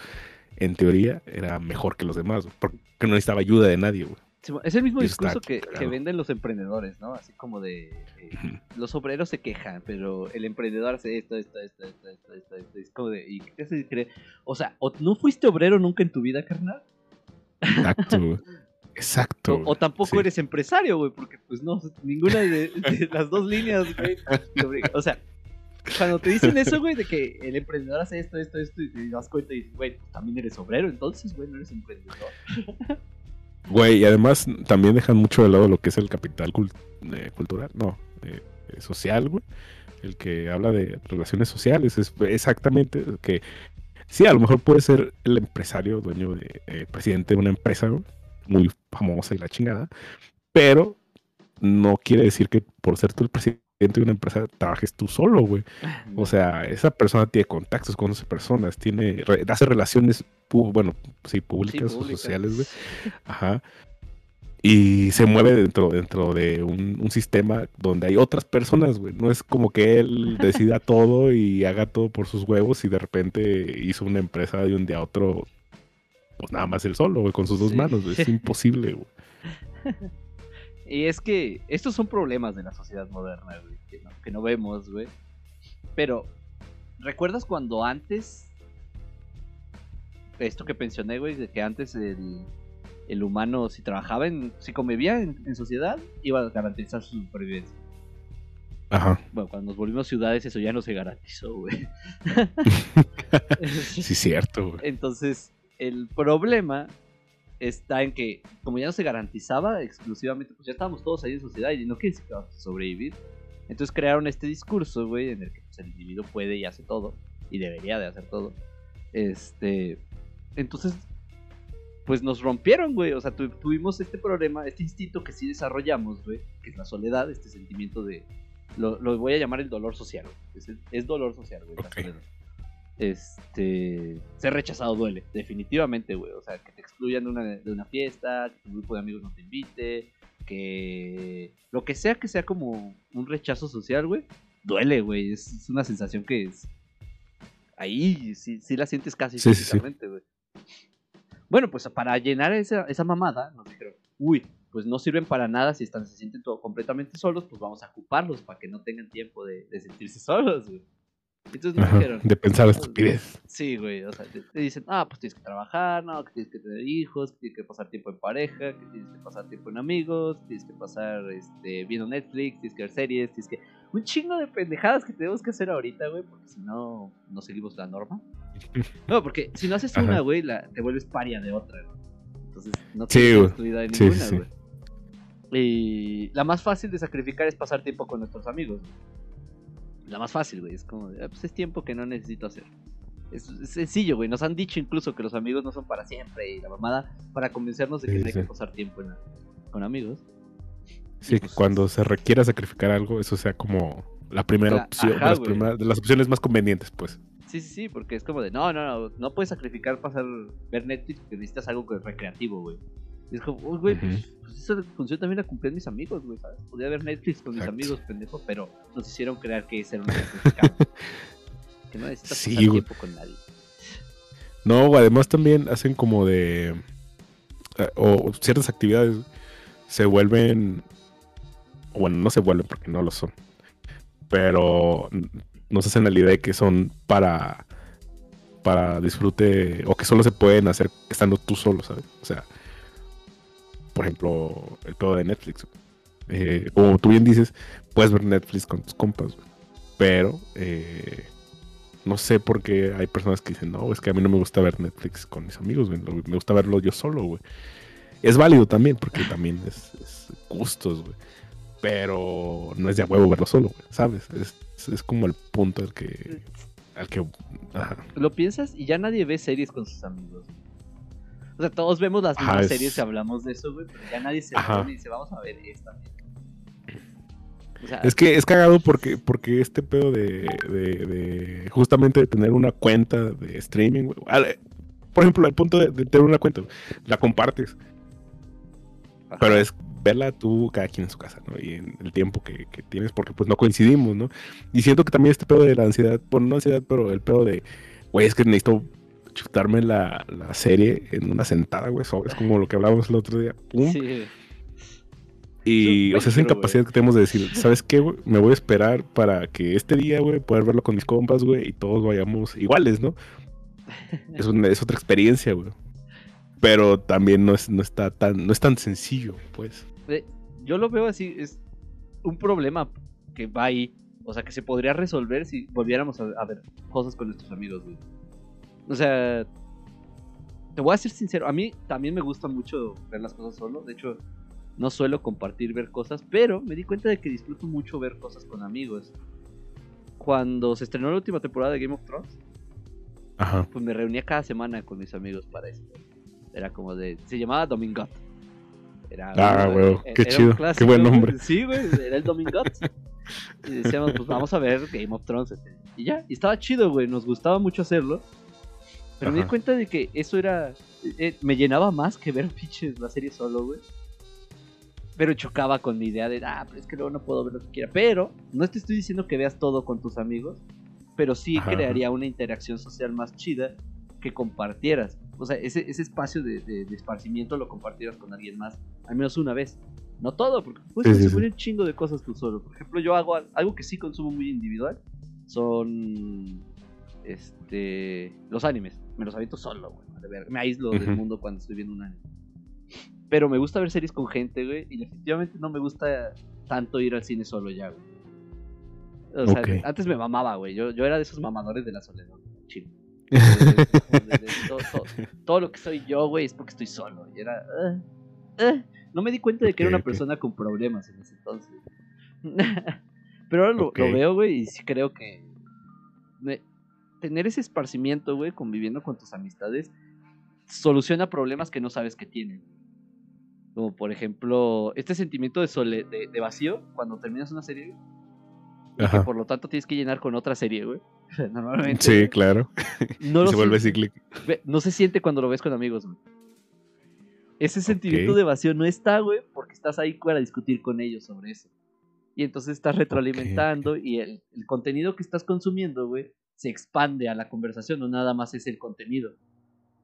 en teoría era mejor que los demás, porque no necesitaba ayuda de nadie, güey. Es el mismo discurso que, que venden los emprendedores, ¿no? Así como de... eh, los obreros se quejan, pero el emprendedor hace esto, esto, esto, esto, esto, esto, esto. Es como de... ¿Y qué se cree? O sea, ¿o no fuiste obrero nunca en tu vida, carnal? Exacto, güey. Exacto. O, tampoco Sí. eres empresario, güey, porque pues no, ninguna de, de las dos líneas, güey. O sea, cuando te dicen eso, güey, de que el emprendedor hace esto, esto, esto, y te das cuenta y dices, güey, pues, también eres obrero, entonces, güey, no eres emprendedor. Güey, y además también dejan mucho de lado lo que es el capital eh, cultural, no, eh, eh, social, güey. El que habla de relaciones sociales, es exactamente que sí, a lo mejor puede ser el empresario, dueño de, presidente de una empresa güey, muy famosa y la chingada, pero no quiere decir que por ser tú el presidente de una empresa trabajes tú solo, güey. O sea, esa persona tiene contactos, conoce personas, tiene, hace relaciones, bueno, sí, Sí, públicas o sociales, güey. Ajá. Y se mueve dentro, dentro de un, un sistema donde hay otras personas, güey. No es como que él decida todo y haga todo por sus huevos y de repente hizo una empresa de un día a otro, pues nada más él solo, güey, con sus dos Sí. manos, güey. Es imposible, güey. Y es que estos son problemas de la sociedad moderna, güey, que no, que no vemos, güey. Pero, ¿recuerdas cuando antes... Esto que pensioné, güey, de que antes el, el humano, si trabajaba, en, si convivía en, en sociedad, iba a garantizar su supervivencia. Ajá. Bueno, cuando nos volvimos ciudades, eso ya no se garantizó, güey. Sí, cierto, güey. Entonces, el problema está en que, como ya no se garantizaba exclusivamente, pues ya estábamos todos ahí en sociedad y no quiere decir que vamos a sobrevivir. Entonces crearon este discurso, güey, en el que pues, el individuo puede y hace todo, y debería de hacer todo. Este. Entonces, pues nos rompieron, güey. O sea, tu- tuvimos este problema, este instinto que sí desarrollamos, güey, que es la soledad, este sentimiento de. Lo, lo voy a llamar el dolor social. Es, el- es dolor social, güey, la Ok. soledad. Este. Ser rechazado duele, definitivamente, güey. O sea, que te excluyan de una, de una fiesta, que tu grupo de amigos no te invite, que. Lo que sea que sea como un rechazo social, güey, duele, güey. Es, es una sensación que es. Ahí sí, sí la sientes casi sí. físicamente, güey. Bueno, pues para llenar esa, esa mamada, nos dijeron, uy, pues no sirven para nada si están, se sienten todo completamente solos, pues vamos a ocuparlos para que no tengan tiempo de, de sentirse solos, güey. Entonces Ajá, dijeron, De pensar estupidez. Sí, güey, o sea, te, te dicen, ah, pues tienes que trabajar, no, que tienes que tener hijos, que tienes que pasar tiempo en pareja, que tienes que pasar tiempo en amigos, que tienes que pasar este, viendo Netflix, tienes que ver series, tienes que... Un chingo de pendejadas que tenemos que hacer ahorita, güey, porque si no, no seguimos la norma. No, porque si no haces Ajá. una, güey, la, te vuelves paria de otra, güey. Entonces, no Sí, tienes güey. excluida de ninguna, sí, sí. güey. Y la más fácil de sacrificar es pasar tiempo con nuestros amigos. güey. La más fácil, güey. Es como, de, "Ah, pues es tiempo que no necesito hacer. Es, es sencillo, güey. Nos han dicho incluso que los amigos no son para siempre y la mamada para convencernos de que Sí, no hay sí. que pasar tiempo en con amigos. Sí, pues- que cuando se requiera sacrificar algo, eso sea como la primera opción, ajá, de, las güey. primeras- de las opciones más convenientes, pues. Sí, sí, sí, porque es como de, no, no, no, no puedes sacrificar pasar, ver Netflix porque necesitas algo que- recreativo, güey. Y es como, uy, güey, pues, pues esa función también la cumplían mis amigos, güey, ¿sabes? Podía ver Netflix con mis amigos, pendejo, pero nos hicieron creer que ese era un que no necesitas Sí, pasar tiempo con nadie. No, además también hacen como de... eh, O ciertas actividades se vuelven... Bueno, no se vuelven porque no lo son. Pero nos hacen la idea de que son para... Para disfrute... O que solo se pueden hacer estando tú solo, ¿sabes? O sea... Por ejemplo, el pedo de Netflix. Eh, como tú bien dices, puedes ver Netflix con tus compas. Pero... eh, no sé por qué hay personas que dicen, no, es que a mí no me gusta ver Netflix con mis amigos, me gusta verlo yo solo, güey. Es válido también, porque también es, es gustos, güey. Pero no es de huevo verlo solo, güey, ¿sabes? Es, es- como el punto al que... Al que. Lo piensas y ya nadie ve series con sus amigos. O sea, todos vemos las Ajá, mismas es- series y hablamos de eso, güey, pero ya nadie se reúne y dice, vamos a ver esta. O sea, Es que es cagado porque, porque este pedo de, de, de justamente de tener una cuenta de streaming, güey. al- Por ejemplo, el punto de, de tener una cuenta, la compartes. ajá. Pero es verla tú, cada quien en su casa, ¿no? Y en el tiempo que, que tienes, porque pues no coincidimos, ¿no? Y siento que también este pedo de la ansiedad, bueno, no ansiedad, pero el pedo de, güey, es que necesito chutarme la, la serie en una sentada, güey, es como lo que hablábamos el otro día, pum. Sí. Y, o sea, es esa incapacidad que tenemos de decir, ¿sabes qué, güey? Me voy a esperar para que este día, güey, poder verlo con mis compas, güey, y todos vayamos iguales, ¿no? Es, una, es otra experiencia, güey. Pero también no, es, no, está tan, no es tan sencillo, pues. Yo lo veo así, es un problema que va ahí. O sea, que se podría resolver si volviéramos a, a ver cosas con nuestros amigos, güey. O sea, te voy a ser sincero, a mí también me gusta mucho ver las cosas solo. De hecho, no suelo compartir ver cosas, pero me di cuenta de que disfruto mucho ver cosas con amigos. Cuando se estrenó la última temporada de Game of Thrones, Ajá. pues me reunía cada semana con mis amigos para eso. Era como de. Se llamaba Domingot. Era Ah, era qué chido, clásico, qué buen güey. nombre. Sí, güey, era el Domingot. y decíamos, pues vamos a ver Game of Thrones. Y ya, y estaba chido, güey. Nos gustaba mucho hacerlo. Pero me di Ajá. cuenta de que eso era. eh, me llenaba más que ver pinches la serie solo, güey. Pero chocaba con mi idea de, ah, pero es que luego no puedo ver lo que quiera. Pero no te estoy diciendo que veas todo con tus amigos, pero sí Ajá. crearía una interacción social más chida que compartieras. O sea, ese, ese espacio de, de- de esparcimiento lo compartieras con alguien más, al menos una vez. No todo, porque puedes Sí, consumir sí. un chingo de cosas tú solo. Por ejemplo, yo hago al- algo que sí consumo muy individual, son este los animes. Me los aviento solo, güey. Me aíslo del mundo cuando estoy viendo un anime. Pero me gusta ver series con gente, güey. Y definitivamente no me gusta tanto ir al cine solo ya, güey. O sea, Ok. antes me mamaba, güey. Yo, yo era de esos mamadores de la soledad. Chido. Todo, todo- todo lo que soy yo, güey, es porque estoy solo. Y era. ah, ah. No me di cuenta de que era Ok, una ok. persona con problemas en ese entonces. Pero ahora lo, lo veo, güey, y sí creo que. me- tener ese esparcimiento, güey, conviviendo con tus amistades, soluciona problemas que no sabes que tienen. Como por ejemplo, este sentimiento de, sole- de, de vacío cuando terminas una serie, y que por lo tanto tienes que llenar con otra serie, güey. Normalmente. Sí, claro. no se vuelve cíclico. No se siente cuando lo ves con amigos, güey. Ese sentimiento de vacío no está, güey, porque estás ahí para discutir con ellos sobre eso. Y entonces estás retroalimentando y el, el contenido que estás consumiendo, güey, se expande a la conversación, no nada más es el contenido.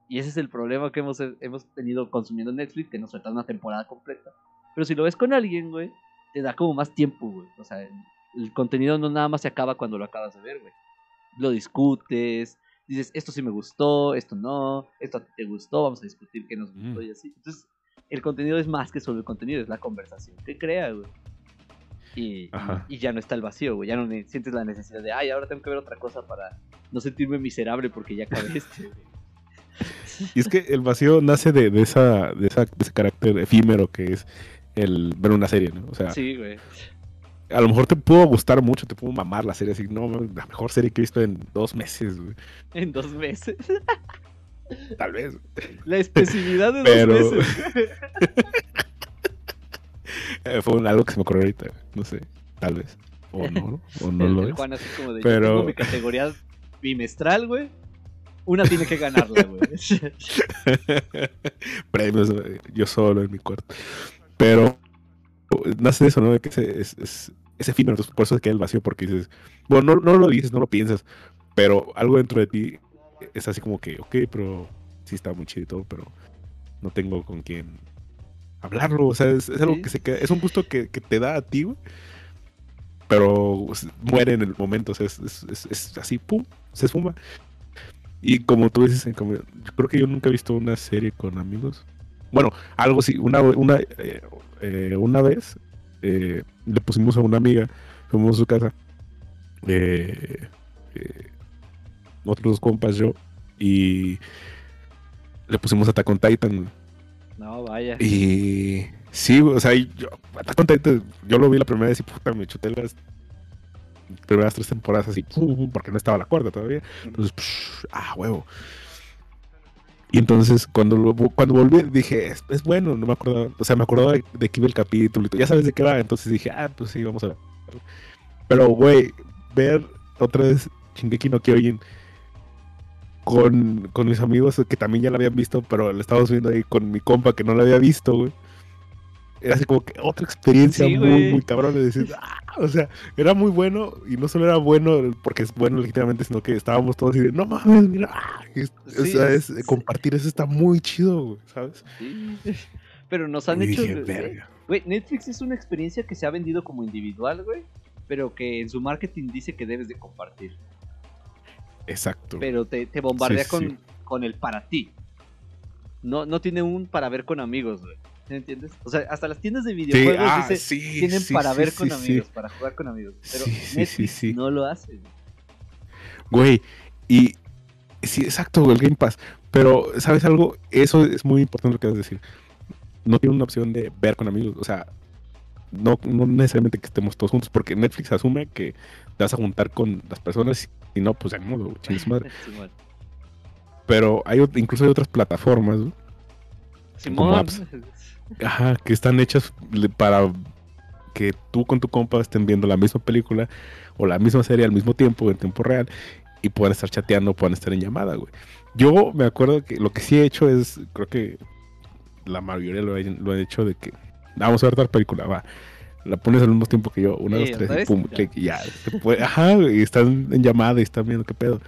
Y ese es el problema que hemos, hemos tenido consumiendo Netflix, que nos suelta una temporada completa. Pero si lo ves con alguien, güey, te da como más tiempo, güey. O sea, el, el contenido no nada más se acaba cuando lo acabas de ver, güey. Lo discutes, dices, esto sí me gustó, esto no, esto te gustó, vamos a discutir qué nos gustó Mm. y así. Entonces, el contenido es más que solo el contenido, es la conversación que crea, güey. Y, ya no está el vacío, güey. Ya no sientes la necesidad de, ay, ahora tengo que ver otra cosa para no sentirme miserable porque ya acabé este. Y es que el vacío nace de, de esa, de, esa, de ese carácter efímero que es el ver una serie, ¿no? O sea, Sí, güey. a lo mejor te pudo gustar mucho, te pudo mamar la serie, así, no, la mejor serie que he visto en dos meses, güey. En dos meses. Tal vez. La especificidad de Pero- dos meses. Fue un- algo que se me ocurrió ahorita, no sé, tal vez. O no, o no el, lo el es. Juan así como de, yo Pero- tengo mi categoría bimestral, güey. Una tiene que ganarla, güey. Premios, yo solo en mi cuarto. Pero nace de eso, ¿no? De que ese, es, es, es efímero, entonces por eso es que el vacío, porque dices, bueno, no, no lo dices, no lo piensas, pero algo dentro de ti es así como que, ok, pero sí está muy chido y todo, pero no tengo con quién hablarlo, o sea, es, es algo Sí. que se queda, es un gusto que, que te da a ti, güey, pero muere en el momento, o sea, es, es- es- es así, pum, se esfuma. Y como tú dices, en yo creo que yo nunca he visto una serie con amigos. Bueno, algo sí, una, una, eh, eh, una vez eh, le pusimos a una amiga, fuimos a su casa, otros dos compas, yo, y le pusimos Attack on Titan. No, vaya. Y sí, o sea, yo, Titan, yo lo vi la primera vez y puta, me chuté las primeras tres temporadas así, porque no estaba la cuarta todavía. Entonces, psh, ah, huevo. Y entonces cuando, lo- cuando volví dije, es, es bueno, no me acordaba, o sea, me acordaba de, de que iba el capítulo, y todo, ya sabes de qué va, entonces dije, ah, pues sí, vamos a ver. Pero, güey, ver otra vez Shingeki no Kyojin con, con mis amigos que también ya la habían visto, pero la estábamos viendo ahí con mi compa que no la había visto, güey. Era así como que otra experiencia Sí, muy, güey. muy cabrón de decir, ah, o sea, era muy bueno y no solo era bueno porque es bueno legítimamente, sino que estábamos todos así de, no mames, mira, ah", o sea, es- sí. compartir eso está muy chido, güey, ¿sabes? Sí. Pero nos han Y hecho. dije. Güey, Netflix es una experiencia que se ha vendido como individual, güey. Pero que en su marketing dice que debes de compartir. Exacto. Pero te, te bombardea Sí, con, sí. con el para ti. No, no tiene un para ver con amigos, güey. ¿Me entiendes? O sea, hasta las tiendas de videojuegos ah, dice, tienen para ver con amigos, para jugar con amigos. Pero Netflix no lo hace. güey. Y sí, exacto, güey, el Game Pass. Pero, ¿sabes algo? Eso es muy importante lo que vas a decir. No tiene una opción de ver con amigos. O sea, no, no necesariamente que estemos todos juntos, porque Netflix asume que te vas a juntar con las personas y no, pues ya modo, su madre. Pero hay incluso hay otras plataformas, güey, Simón. apps. ajá, que están hechas para que tú con tu compa estén viendo la misma película o la misma serie al mismo tiempo, en tiempo real, y puedan estar chateando, puedan estar en llamada, güey. Yo me acuerdo que lo que sí he hecho es, creo que la mayoría lo, he- lo he hecho de que vamos a ver tal película, va. La pones al mismo tiempo que yo, una, Sí, dos, tres, y pum, ya. clic, y ya. puede- ajá, güey, y están en llamada y están viendo qué pedo.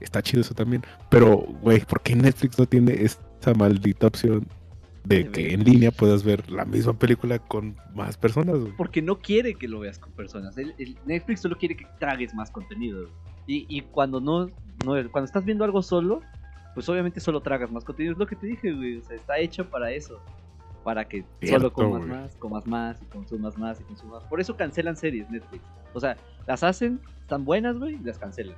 Está chido eso también. Pero, güey, ¿por qué Netflix no tiene esa maldita opción de que en línea puedas ver la misma película con más personas, güey. Porque no quiere que lo veas con personas. El, el Netflix solo quiere que tragues más contenido. Y, y cuando no, no, cuando estás viendo algo solo, pues obviamente solo tragas más contenido. Es lo que te dije, güey. O sea, está hecho para eso. Para que Cierto, solo comas más, comas más y consumas más y consumas más. Por eso cancelan series Netflix. O sea, las hacen, están buenas, güey, y las cancelan.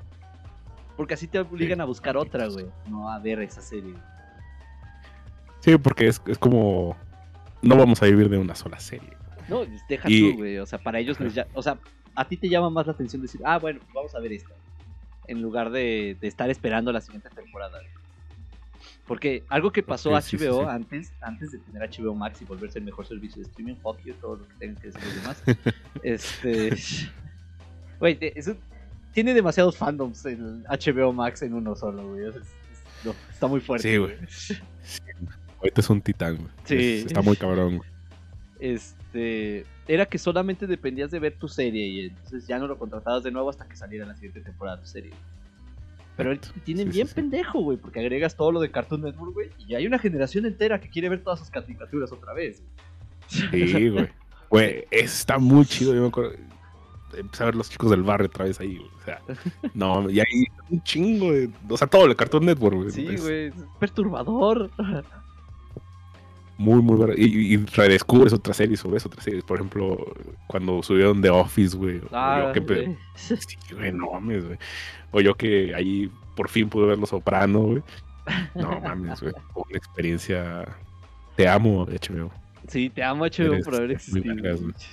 Porque así te obligan Sí, a buscar otra, güey. No a ver esa serie. Sí, porque es, es como. No vamos a vivir de una sola serie. No, deja Y- tú, güey. O sea, para ellos les ya- O sea, a ti te llama más la atención decir, ah, bueno, pues vamos a ver esta. En lugar de, de estar esperando la siguiente temporada. güey. Porque algo que pasó a HBO sí, sí. antes, antes de tener HBO Max y volverse el mejor servicio de streaming, fuck you, todo lo que tengan que decir los demás. este. Güey, tiene demasiados fandoms el HBO Max en uno solo, güey. es- es- no, está muy fuerte. Sí, güey. Ahorita es un titán, güey. Sí. Es- está muy cabrón, güey. este era que solamente dependías de ver tu serie y entonces ya no lo contratabas de nuevo hasta que saliera la siguiente temporada de tu serie. Pero ahorita tienen Sí, bien sí. pendejo, güey, porque agregas todo lo de Cartoon Network, güey, y hay una generación entera que quiere ver todas sus caricaturas otra vez. Sí, güey. Güey, está muy chido. Yo me acuerdo. Empecé a ver los chicos del barrio otra vez ahí, güey. O sea, no, y hay un chingo de. O sea, todo el Cartoon Network, güey. Sí, güey, es perturbador. Muy, muy bueno. Y, y redescubres otras series sobre eso, otras series. Por ejemplo, cuando subieron The Office, güey. o Ah, yo que. Sí, güey, no mames, güey. O yo que ahí por fin pude ver Los Soprano, güey. No mames, güey. Una experiencia. Te amo, HBO. Sí, te amo HBO Eres por haber existido.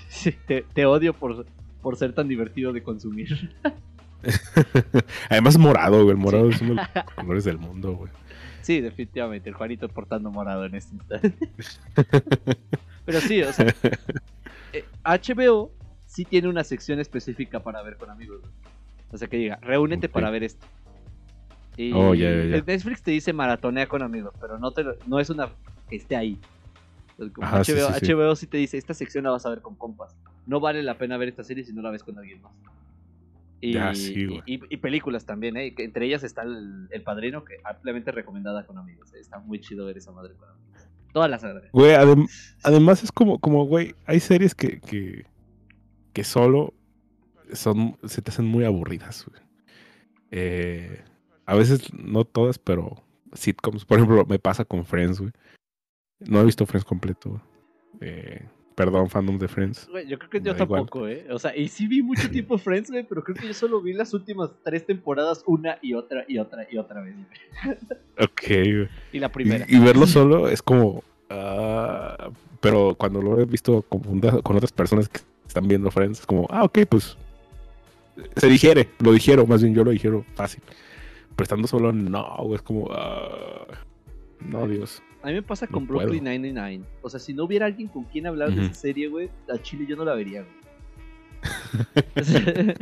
Sí, te, te odio por, por ser tan divertido de consumir. Además, morado, güey. El morado es uno de los colores del mundo, güey. Sí, definitivamente, el Juanito portando morado en este instante. Pero sí, o sea, eh, HBO sí tiene una sección específica para ver con amigos. güey. O sea, que diga, reúnete para ver esto. Y Oh, Netflix te dice maratonea con amigos, pero no, te, lo- no es una que esté ahí. Como Ajá, HBO, sí, sí. HBO sí te dice, esta sección la vas a ver con compas. No vale la pena ver esta serie si no la ves con alguien más. Y, Ya, sí, güey. y, y películas también, ¿eh? entre ellas está el, El Padrino, que ampliamente recomendada con amigos. ¿eh? Está muy chido ver esa madre con amigos. Todas las saga. Güey, adem- además es como, como, güey, hay series que, que, que solo son, se te hacen muy aburridas, güey. Eh, a veces, no todas, pero sitcoms. Por ejemplo, me pasa con Friends, güey. No he visto Friends completo, güey. Eh, perdón, fandom de Friends. Güey, yo creo que yo igual. tampoco, ¿eh? O sea, y sí vi mucho tiempo Friends, güey, pero creo que yo solo vi las últimas tres temporadas una y otra y otra y otra vez. güey. Ok, güey. Y la primera. Y, y verlo solo es como. ah, pero cuando lo he visto confundado con otras personas que están viendo Friends, es como, ah, ok, pues. Se digiere, lo dijeron, más bien yo lo dijeron fácil. Pero estando solo, no, güey, es como. ah, no, Dios. A mí me pasa No con puedo. Brooklyn 99. O sea, si no hubiera alguien con quien hablar de esa serie, güey, a Chile yo no la vería, güey.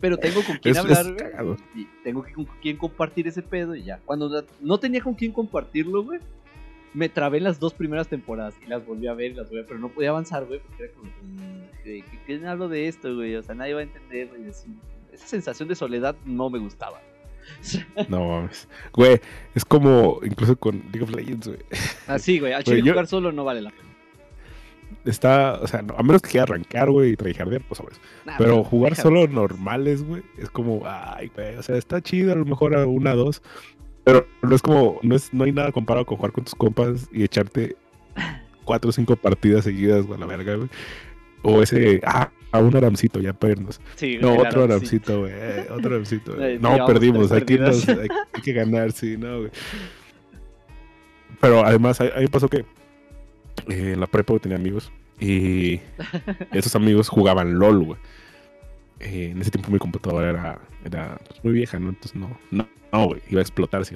Pero tengo con quien hablar, güey. Y tengo que con quien compartir ese pedo y ya. Cuando no tenía con quien compartirlo, güey, me trabé en las dos primeras temporadas y las volví a ver y las volví a pero no podía avanzar, güey, porque era como, mm, ¿qué- ¿quién hablo de esto, güey? O sea, nadie va a entender, güey. Esa sensación de soledad no me gustaba. No mames. Güey, es como incluso con League of Legends, güey. Así, güey, al Güey, chile yo- jugar solo no vale la pena. Está, o sea, no, a menos que quiera arrancar, güey, y tryhardear, pues sabes. Nah, Pero jugar solo normales, güey, es como, ay, güey, o sea, está chido, a lo mejor a una, dos, pero no es como, no es, no hay nada comparado con jugar con tus compas y echarte cuatro o cinco partidas seguidas, güey, la verga, güey. O ese, ah, a un aramcito, ya para irnos. Sí, No, el otro aramcito, güey, eh, otro aramcito. güey. Eh, No, perdimos, hay que, irnos, hay, hay que ganar, sí, no, güey. Pero además, a a mí me pasó que eh, en la prepa tenía amigos y esos amigos jugaban LOL, güey. Eh, en ese tiempo mi computadora era, era pues, muy vieja, ¿no? Entonces no, no, no, güey, iba a explotar si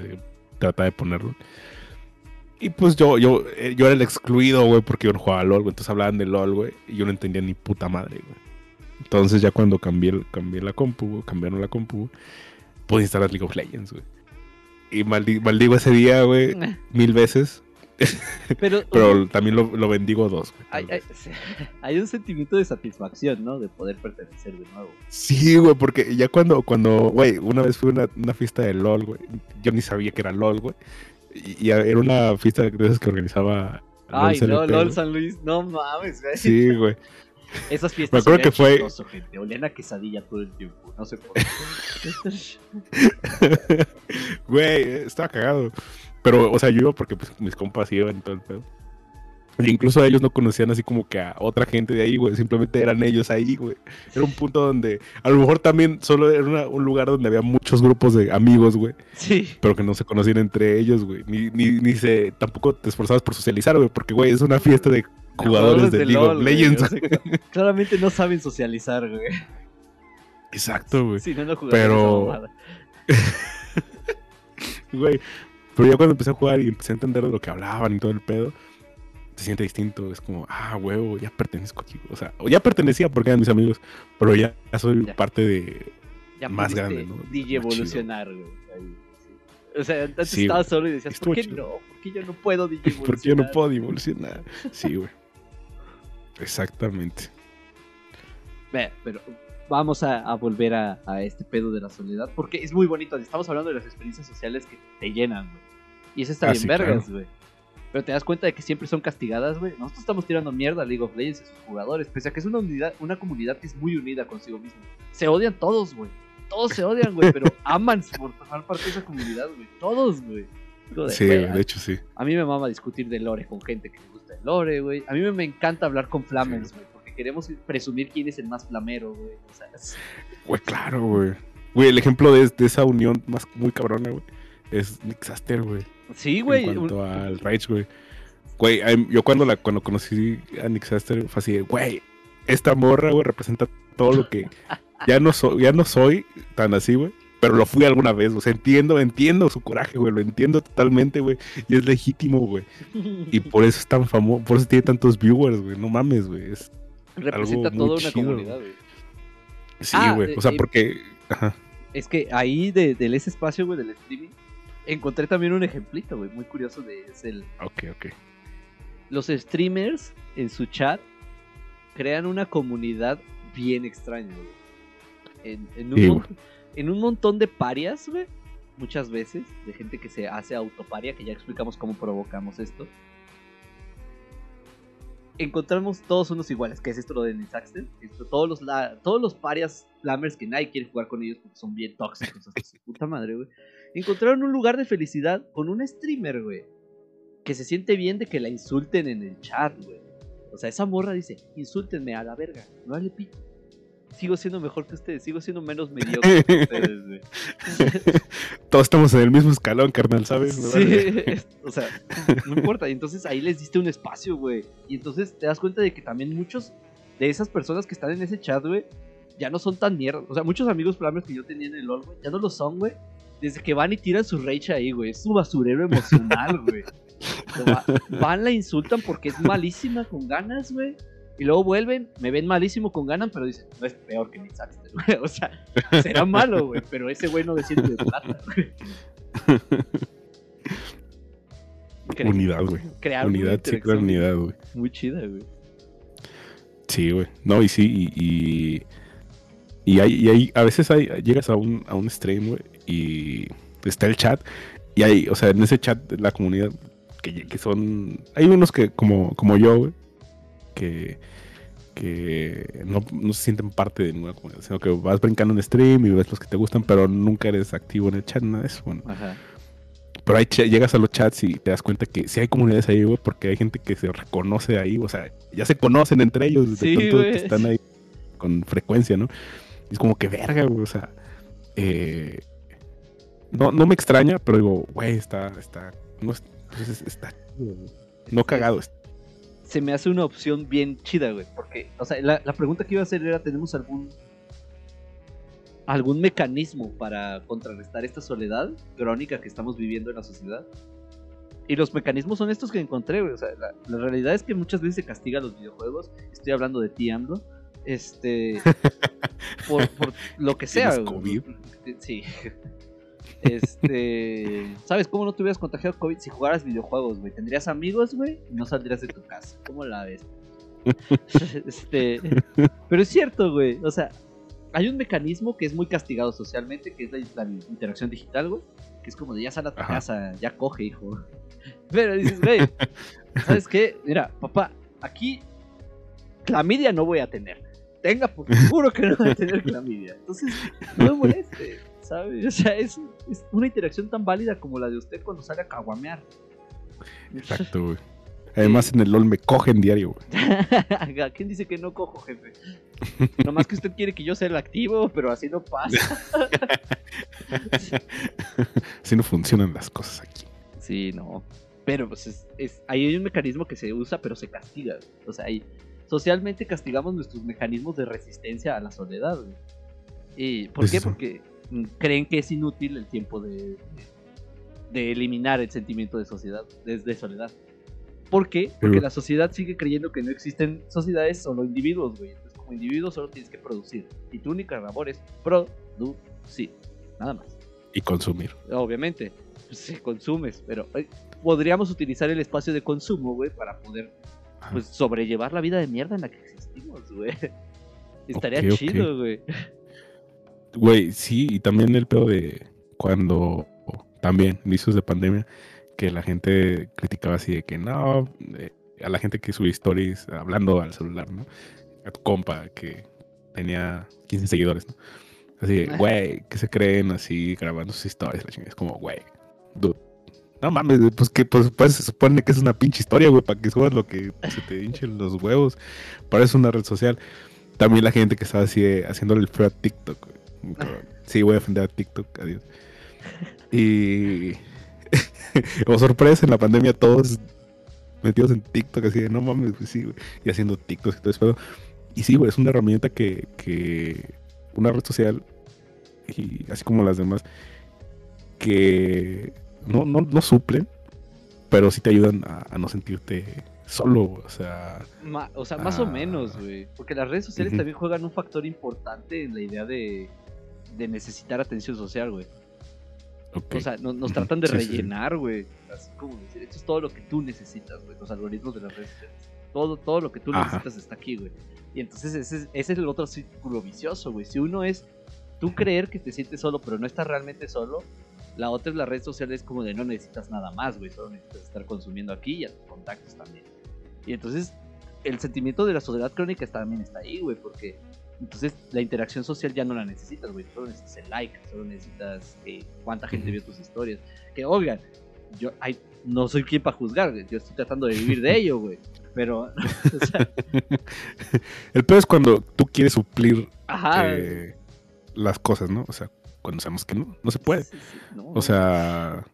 trataba de ponerlo. Y pues yo, yo, eh, yo era el excluido, güey, porque yo no jugaba LOL, güey. Entonces hablaban de LOL, güey, y yo no entendía ni puta madre, güey. Entonces ya cuando cambié, cambié la compu, cambiaron la compu, pude instalar League of Legends, güey. Y maldi- maldigo ese día, güey, mil veces. Pero, Pero también lo, lo bendigo dos, güey. hay, un sentimiento de satisfacción, ¿no? De poder pertenecer de nuevo. Sí, güey, porque ya cuando, cuando, güey, una vez fui a una, una fiesta de LOL, güey. Yo ni sabía que era LOL, güey. Y, y era una fiesta de esas que organizaba. Ay, LOL no, LOL. San Luis, no mames, güey. Sí, güey. Esas fiestas acuerdo olían que fue- gente. Olían a quesadilla todo el tiempo, no sé por qué. Güey, estaba cagado. Pero, o sea, yo iba porque pues, mis compas iban y todo el pedo. Incluso ellos no conocían así como que a otra gente de ahí, güey. Simplemente eran ellos ahí, güey. Era un punto donde, a lo mejor también solo era una- un lugar donde había muchos grupos de amigos, güey. Sí. Pero que no se conocían entre ellos, güey. Ni, ni, ni se, tampoco te esforzabas por socializar, güey. Porque, güey, es una fiesta de jugadores de, League LOL, of güey, Legends. o sea, claramente no saben socializar, güey. Exacto, güey. Si no, no Pero-. Güey, pero ya cuando empecé a jugar y empecé a entender de lo que hablaban y todo el pedo, se siente distinto. Es como, ah, huevo, ya pertenezco aquí. O sea, o ya pertenecía porque eran mis amigos, pero ya, ya soy Ya. parte de. Ya más grande, ¿no? DJ evolucionar, güey. O sea, antes Sí, estabas güey. solo y decías, ¿por qué chido. no? ¿Por qué yo no puedo DJ evolucionar? Porque yo no puedo evolucionar. Sí, güey. Exactamente. Ve, Pero vamos a, a volver a, a este pedo de la soledad, porque es muy bonito. Estamos hablando de las experiencias sociales que te llenan, güey. Y eso está Ah, bien sí, vergas, claro. Pero te das cuenta de que siempre son castigadas, güey. Nosotros estamos tirando mierda a League of Legends y a sus jugadores, pese a que es una unidad, una comunidad que es muy unida consigo misma. Se odian todos, güey. Todos se odian, güey, pero aman por formar parte de esa comunidad, güey. Todos, güey. Sí, de hecho sí. a mí me mama discutir de lore con gente que le gusta el lore, güey. A mí me, me encanta hablar con flamers, güey, porque queremos presumir quién es el más flamero, güey. O sea, es- Güey, claro, güey. Güey, el ejemplo de, de esa unión más muy cabrona, güey, es Nick Saster, güey. Sí, güey. En un- cuanto al Rage, güey. Güey, yo cuando la cuando conocí a Nick Saster fue así güey, esta morra, güey, representa todo lo que ya no soy, ya no soy tan así, güey. Pero lo fui alguna vez, o sea, entiendo, entiendo su coraje, güey, lo entiendo totalmente, güey, y es legítimo, güey. Y por eso es tan famoso, por eso tiene tantos viewers, güey, no mames, güey. es- representa algo muy toda una chido, comunidad, güey. Sí, Ah, güey, o sea, eh, porque, ajá, Es que ahí de, de ese espacio, güey, del streaming, encontré también un ejemplito, güey, muy curioso de es el ok, ok. los streamers en su chat crean una comunidad bien extraña, güey. En, en un, Sí, mon- en un montón de parias, güey. Muchas veces, de gente que se hace autoparia, que ya explicamos cómo provocamos esto. Encontramos todos unos iguales, que es esto lo de Nisaxter. Esto, todos los la- todos los parias flamers que nadie quiere jugar con ellos porque son bien tóxicos puta madre, güey. Encontraron un lugar de felicidad con un streamer, güey que se siente bien de que la insulten en el chat, güey. O sea, esa morra dice, insúltenme a la verga, no vale pito. Sigo siendo mejor que ustedes, sigo siendo menos mediocre que ustedes, güey. Todos estamos en el mismo escalón, carnal, ¿sabes? Sí, vale. o sea, no importa. Y entonces ahí les diste un espacio, güey. Y entonces te das cuenta de que también muchos de esas personas que están en ese chat, güey, ya no son tan mierda. O sea, muchos amigos flamers que yo tenía en el LOL, güey, ya no lo son, güey. Desde que van y tiran su rage ahí, güey. Es su basurero emocional, güey. Va- van, la insultan porque es malísima con ganas, güey. Y luego vuelven, me ven malísimo con ganas, pero dicen, no es peor que mi Saxter, güey. O sea, será malo, güey, pero ese güey no desciende de plata, güey. Unidad, güey. Crear Unidad, sí, claro, unidad, güey. Muy chida, güey. Sí, güey. No, y sí, y. Y, y hay, y hay- a veces hay, llegas a un, a un stream, güey, y está el chat. Y hay, o sea, en ese chat, de la comunidad, que, que son. Hay unos que, como, como yo, güey, que. que no, no se sienten parte de ninguna comunidad, sino que vas brincando en stream y ves los que te gustan, pero nunca eres activo en el chat, nada de eso. Bueno, Ajá. pero ahí llegas a los chats y te das cuenta que sí hay comunidades ahí, güey, porque hay gente que se reconoce ahí, o sea, ya se conocen entre ellos, de Sí, tanto güey. que están ahí con frecuencia, ¿no? Y es como que verga, güey, o sea, eh, no, no me extraña, pero digo, güey, está, está, no, es- pues es- está, chido, no cagado, Se me hace una opción bien chida, güey. Porque, o sea, la, la pregunta que iba a hacer era: ¿tenemos algún. algún mecanismo para contrarrestar esta soledad crónica que estamos viviendo en la sociedad? Y los mecanismos son estos que encontré, güey. O sea, la, la realidad es que muchas veces se castiga a los videojuegos. Estoy hablando de ti, AMLO. Este. por, por lo que sea. ¿Tienes güey. Sí. Este. ¿Sabes cómo no te hubieras contagiado COVID si jugaras videojuegos, güey? Tendrías amigos, güey, y no saldrías de tu casa. ¿Cómo la ves? este. Pero es cierto, güey. O sea, hay un mecanismo que es muy castigado socialmente, que es la, la interacción digital, güey. Que es como de ya sal a tu Ajá. casa, ya coge, hijo. Pero dices, güey, ¿sabes qué? Mira, papá, aquí clamidia no voy a tener. Tenga por seguro que no voy a tener clamidia. Entonces, no me moleste, ¿sabes? O sea, es, es una interacción tan válida como la de usted cuando sale a caguamear. Exacto, güey. Además, en el LOL me cogen diario, güey. ¿Quién dice que no cojo, jefe? Nomás que usted quiere que yo sea el activo, pero así no pasa. Así no funcionan las cosas aquí. Sí, no. Pero pues es, es- ahí hay un mecanismo que se usa, pero se castiga. güey. O sea, ahí socialmente castigamos nuestros mecanismos de resistencia a la soledad. güey. ¿Y por qué? eso. Porque creen que es inútil el tiempo de, de, eliminar el sentimiento de sociedad, de, de soledad. ¿Por qué? Porque la sociedad sigue creyendo que no existen sociedades, solo individuos, güey. Entonces, como individuo solo tienes que producir. Y tu única labor es producir. Nada más Y consumir. obviamente, pues, sí, consumes, pero eh, podríamos utilizar el espacio de consumo, güey, para poder pues sobrellevar la vida de mierda en la que existimos, güey. Estaría chido, güey. Güey, sí, y también el pedo de cuando, también, inicios de pandemia, que la gente criticaba así de que no, eh, a la gente que subía stories hablando al celular, ¿no? A tu compa que tenía 15 seguidores, ¿no? Así de, güey, que se creen así grabando sus historias, la chingada. Es como, güey, dude. No mames, pues que pues, pues, se supone que es una pinche historia, güey, para que subas lo que se te hinchen los huevos. Es una red social. También la gente que estaba así haciéndole el feo a TikTok, güey. Sí, voy a ofender a TikTok, adiós. Y. o sorpresa, en la pandemia todos metidos en TikTok, así de no mames, pues sí. Y haciendo TikTok y todo eso. Y sí, güey, es una herramienta que, que. Una red social, y así como las demás, que no, no, no suplen, pero sí te ayudan a, a no sentirte solo, o sea. Ma- o sea, más o menos, güey. Porque las redes sociales también juegan un factor importante en la idea de, de necesitar atención social, güey. ok. O sea, no- nos Ujú. tratan de Sí, sí, sí. rellenar, güey. Así como decir, esto es todo lo que tú necesitas, güey. Los algoritmos de las redes sociales. Todo, todo lo que tú Ajá. necesitas está aquí, güey. Y entonces ese es, ese es el otro círculo vicioso, güey. Si uno es tú creer que te sientes solo, pero no estás realmente solo, la otra es la red social es como de no necesitas nada más, güey. Solo necesitas estar consumiendo aquí y a tus contactos también. Y entonces el sentimiento de la soledad crónica también está ahí, güey, porque entonces la interacción social ya no la necesitas, güey. Solo necesitas el like, solo necesitas eh, cuánta gente vio tus historias. Que oigan, yo ay, no soy quien para juzgar, yo estoy tratando de vivir de ello, güey. Pero, o sea, El peor es cuando tú quieres suplir ajá. eh, las cosas, ¿no? O sea, cuando sabemos que no, no se puede. Sí, sí, no, O sea,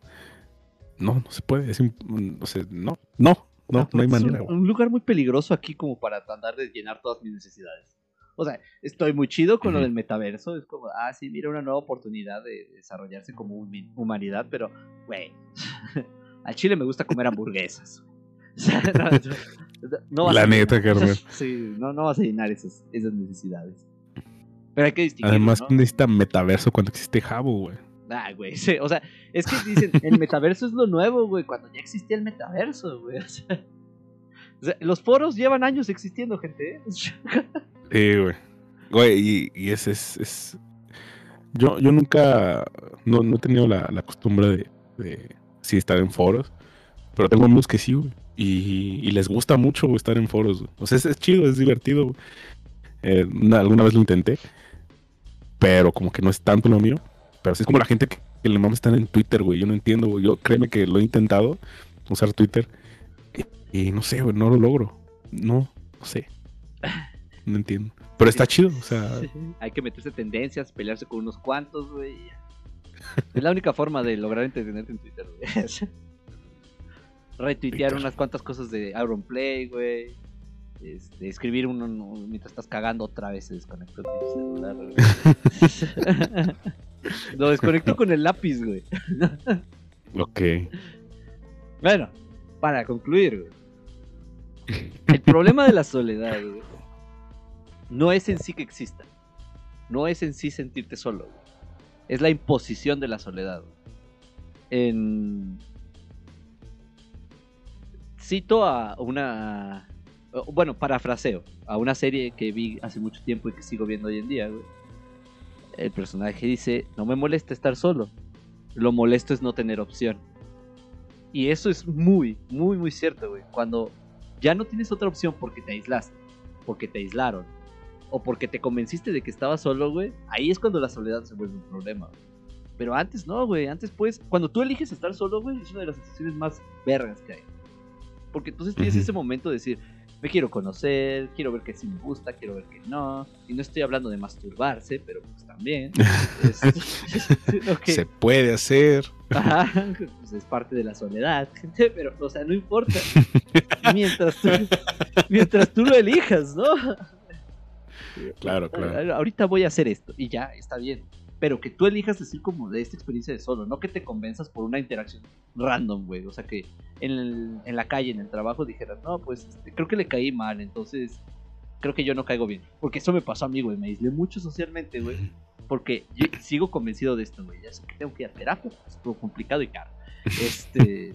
no, no se puede. Es im- o sea, no, no, no, no hay manera. Un, un lugar muy peligroso aquí como para tratar de llenar todas mis necesidades. O sea, estoy muy chido con lo del metaverso. Es como, ah, sí, mira, una nueva oportunidad de desarrollarse como humanidad, pero, güey, al chile me gusta comer hamburguesas. O sea, no, vas La a neta. Sí, no, no vas a llenar esas, esas necesidades. Pero hay que distinguir. Además, ¿no? necesita metaverso cuando existe Jabo, güey. Ah, güey, sí, o sea, es que dicen, el metaverso es lo nuevo, güey, cuando ya existía el metaverso, güey. O sea, o sea, los foros llevan años existiendo, gente. ¿eh? Sí, güey. Güey, y, y ese es, es- Yo, yo nunca. No, no he tenido la, la costumbre de, de sí estar en foros. Pero tengo amigos que sí, güey. Y, y les gusta mucho estar en foros. O sea, es, chido, es divertido. Eh, una- alguna vez lo intenté. Pero como que no es tanto lo mío. Pero sí es como la gente que, le mama estar en Twitter, güey. Yo no entiendo, güey. Yo créeme que lo he intentado usar Twitter. Y, y no sé, güey, no lo logro. No, no sé. No entiendo. Pero está chido, o sea. Hay que meterse tendencias, pelearse con unos cuantos, güey. Es la única forma de lograr entretenerte en Twitter, güey. Retuitear unas cuantas cosas de Iron Play, güey. Este, escribir uno no- mientras estás cagando otra vez se desconectó el celular. Lo desconectó con el lápiz, güey. Ok. Bueno, para concluir, güey. El problema de la soledad, güey, no es en sí que exista. No es en sí sentirte solo. Es la imposición de la soledad. En... Cito a una... Bueno, parafraseo. A una serie que vi hace mucho tiempo y que sigo viendo hoy en día. El personaje dice, no me molesta estar solo. lo molesto es no tener opción. Y eso es muy, muy, muy cierto, güey. Cuando ya no tienes otra opción porque te aislaste, porque te aislaron, o porque te convenciste de que estabas solo, güey, ahí es cuando la soledad se vuelve un problema, güey. Pero antes no, güey. Antes, pues, cuando tú eliges estar solo, güey, es una de las sensaciones más vergas que hay. Porque entonces tienes Ujú. ese momento de decir, me quiero conocer, quiero ver que sí me gusta, quiero ver que no. Y no estoy hablando de masturbarse, pero pues también. Es, Se puede hacer. Ajá, pues es parte de la soledad, gente, pero, o sea, no importa. Mientras tú, mientras tú lo elijas, ¿no? Claro, claro. Ahorita voy a hacer esto y ya, está bien. Pero que tú elijas decir como de esta experiencia de solo, no que te convenzas por una interacción random, güey. O sea, que en, el- en la calle, en el trabajo, dijeras, no, pues este, creo que le caí mal, entonces creo que yo no caigo bien. Porque eso me pasó a mí, güey. Me aislé mucho socialmente, güey. Porque yo sigo convencido de esto, güey. Ya sé que tengo que ir a terapia, es algo complicado y caro. Este.